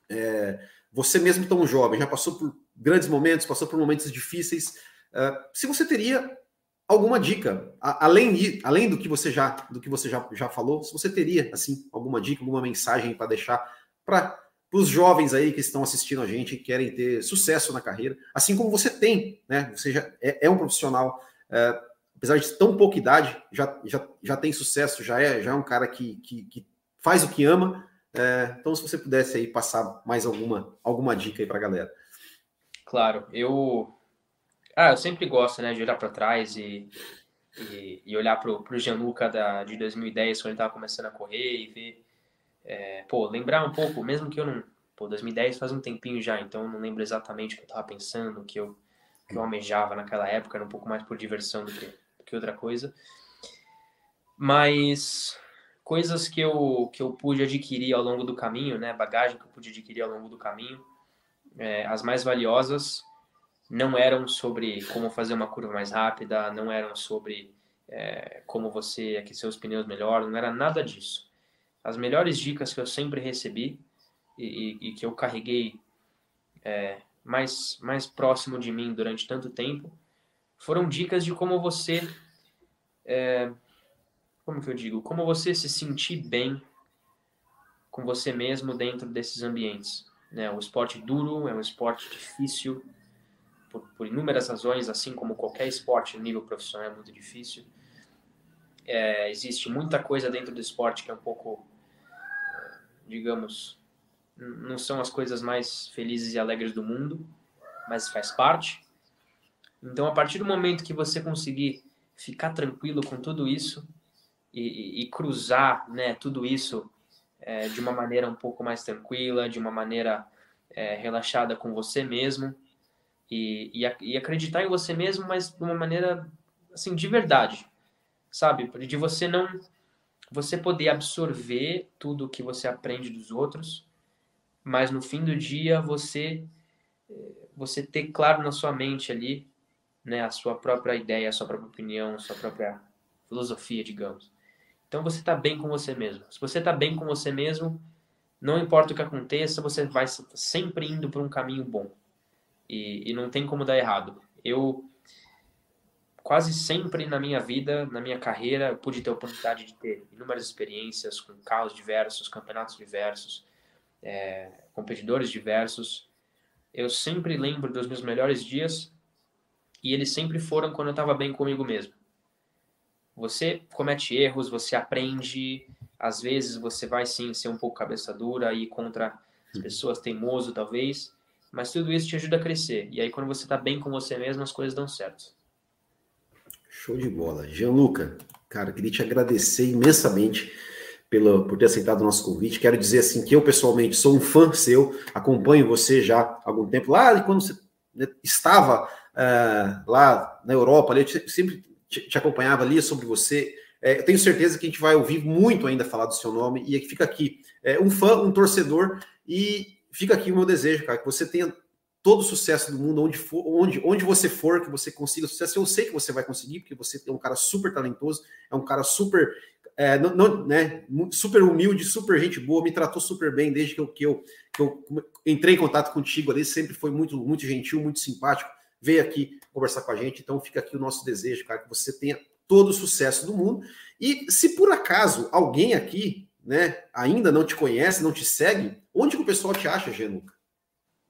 é, você mesmo tão jovem, já passou por grandes momentos, passou por momentos difíceis. Uh, se você teria alguma dica, além, de, além do que você já do que você já, já falou, se você teria assim alguma dica, alguma mensagem para deixar para os jovens aí que estão assistindo a gente e querem ter sucesso na carreira, assim como você tem, né? Você já é, é um profissional, é, apesar de tão pouca idade, já, já, já tem sucesso, já é já é um cara que, que, que faz o que ama. É, então, se você pudesse aí passar mais alguma alguma dica aí para a galera. Claro, eu ah, eu sempre gosto, né, de olhar para trás e, e, e, olhar pro, pro Gianluca da, de 2010, quando ele tava começando a correr e ver, é, pô, lembrar um pouco, mesmo que eu não, pô, 2010 faz um tempinho já, então eu não lembro exatamente o que eu tava pensando, o que eu, que eu almejava naquela época, era um pouco mais por diversão do que, outra coisa. Mas coisas que eu, que eu pude adquirir ao longo do caminho, né, bagagem que eu pude adquirir ao longo do caminho, é, as mais valiosas não eram sobre como fazer uma curva mais rápida, não eram sobre é, como você aquecer os pneus melhor, não era nada disso. As melhores dicas que eu sempre recebi e, e, e que eu carreguei é, mais, mais próximo de mim durante tanto tempo foram dicas de como você, é, como que eu digo, como você se sentir bem com você mesmo dentro desses ambientes. Né? O esporte duro é um esporte difícil, por, por inúmeras razões, assim como qualquer esporte nível profissional é muito difícil. É, existe muita coisa dentro do esporte que é um pouco, digamos, não são as coisas mais felizes e alegres do mundo, mas faz parte. Então, a partir do momento que você conseguir ficar tranquilo com tudo isso e, e, cruzar né, tudo isso é, de uma maneira um pouco mais tranquila, de uma maneira é, relaxada com você mesmo, e, e, e, acreditar em você mesmo, mas de uma maneira assim de verdade, sabe? De você não você poder absorver tudo que você aprende dos outros, mas no fim do dia você você ter claro na sua mente ali, né, a sua própria ideia, a sua própria opinião, a sua própria filosofia, digamos. Então você está bem com você mesmo. Se você está bem com você mesmo, não importa o que aconteça, você vai sempre indo por um caminho bom e, e não tem como dar errado. Eu quase sempre na minha vida, na minha carreira, pude ter a oportunidade de ter inúmeras experiências com carros diversos, campeonatos diversos, é, competidores diversos. Eu sempre lembro dos meus melhores dias e eles sempre foram quando eu estava bem comigo mesmo. Você comete erros, você aprende, às vezes você vai sim ser um pouco cabeça dura e contra as pessoas, teimoso talvez, mas tudo isso te ajuda a crescer. E aí, quando você está bem com você mesmo, as coisas dão certo. Show de bola. Gianluca, cara, queria te agradecer imensamente pelo, por ter aceitado o nosso convite. Quero dizer assim que eu, pessoalmente, sou um fã seu, acompanho você já há algum tempo. Lá quando você né, estava uh, lá na Europa, ali, eu sempre te, te acompanhava ali sobre você. É, eu tenho certeza que a gente vai ouvir muito ainda falar do seu nome e fica aqui é, um fã, um torcedor e fica aqui o meu desejo, cara, que você tenha todo o sucesso do mundo, onde, for, onde, onde você for, que você consiga sucesso. Eu sei que você vai conseguir, porque você é um cara super talentoso, é um cara super, é, não, não, né, super humilde, super gente boa, me tratou super bem desde que eu, que eu, que eu entrei em contato contigo ali, sempre foi muito, muito gentil, muito simpático, veio aqui conversar com a gente. Então fica aqui o nosso desejo, cara, que você tenha todo o sucesso do mundo. E se por acaso alguém aqui né, ainda não te conhece, não te segue, onde que o pessoal te acha, Genuca?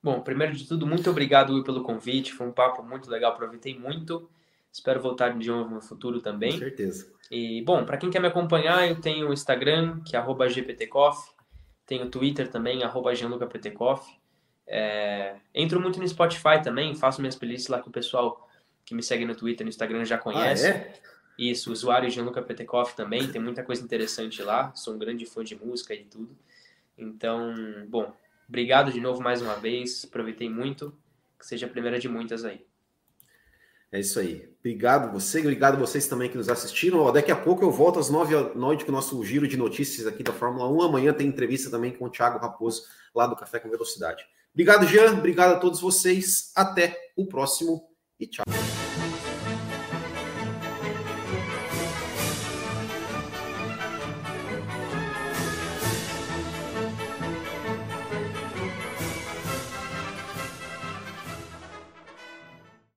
Bom, primeiro de tudo, muito obrigado Will, pelo convite. Foi um papo muito legal, aproveitei muito. Espero voltar de novo no futuro também. Com certeza. E, bom, para quem quer me acompanhar, eu tenho o Instagram, que é gptcoff. Tenho o Twitter também, arroba É, entro muito no Spotify também, faço minhas playlists lá que o pessoal que me segue no Twitter, no Instagram já conhece. Ah, é? Isso, usuário Gianluca Petekoff também, tem muita coisa interessante lá. Sou um grande fã de música e tudo. Então, bom, obrigado de novo mais uma vez. Aproveitei muito. Que seja a primeira de muitas aí. É isso aí. Obrigado você, obrigado vocês também que nos assistiram. Ó, daqui a pouco eu volto às nove da noite com o nosso giro de notícias aqui da Fórmula 1. Amanhã tem entrevista também com o Thiago Raposo, lá do Café com Velocidade. Obrigado, Jean. Obrigado a todos vocês. Até o próximo e tchau.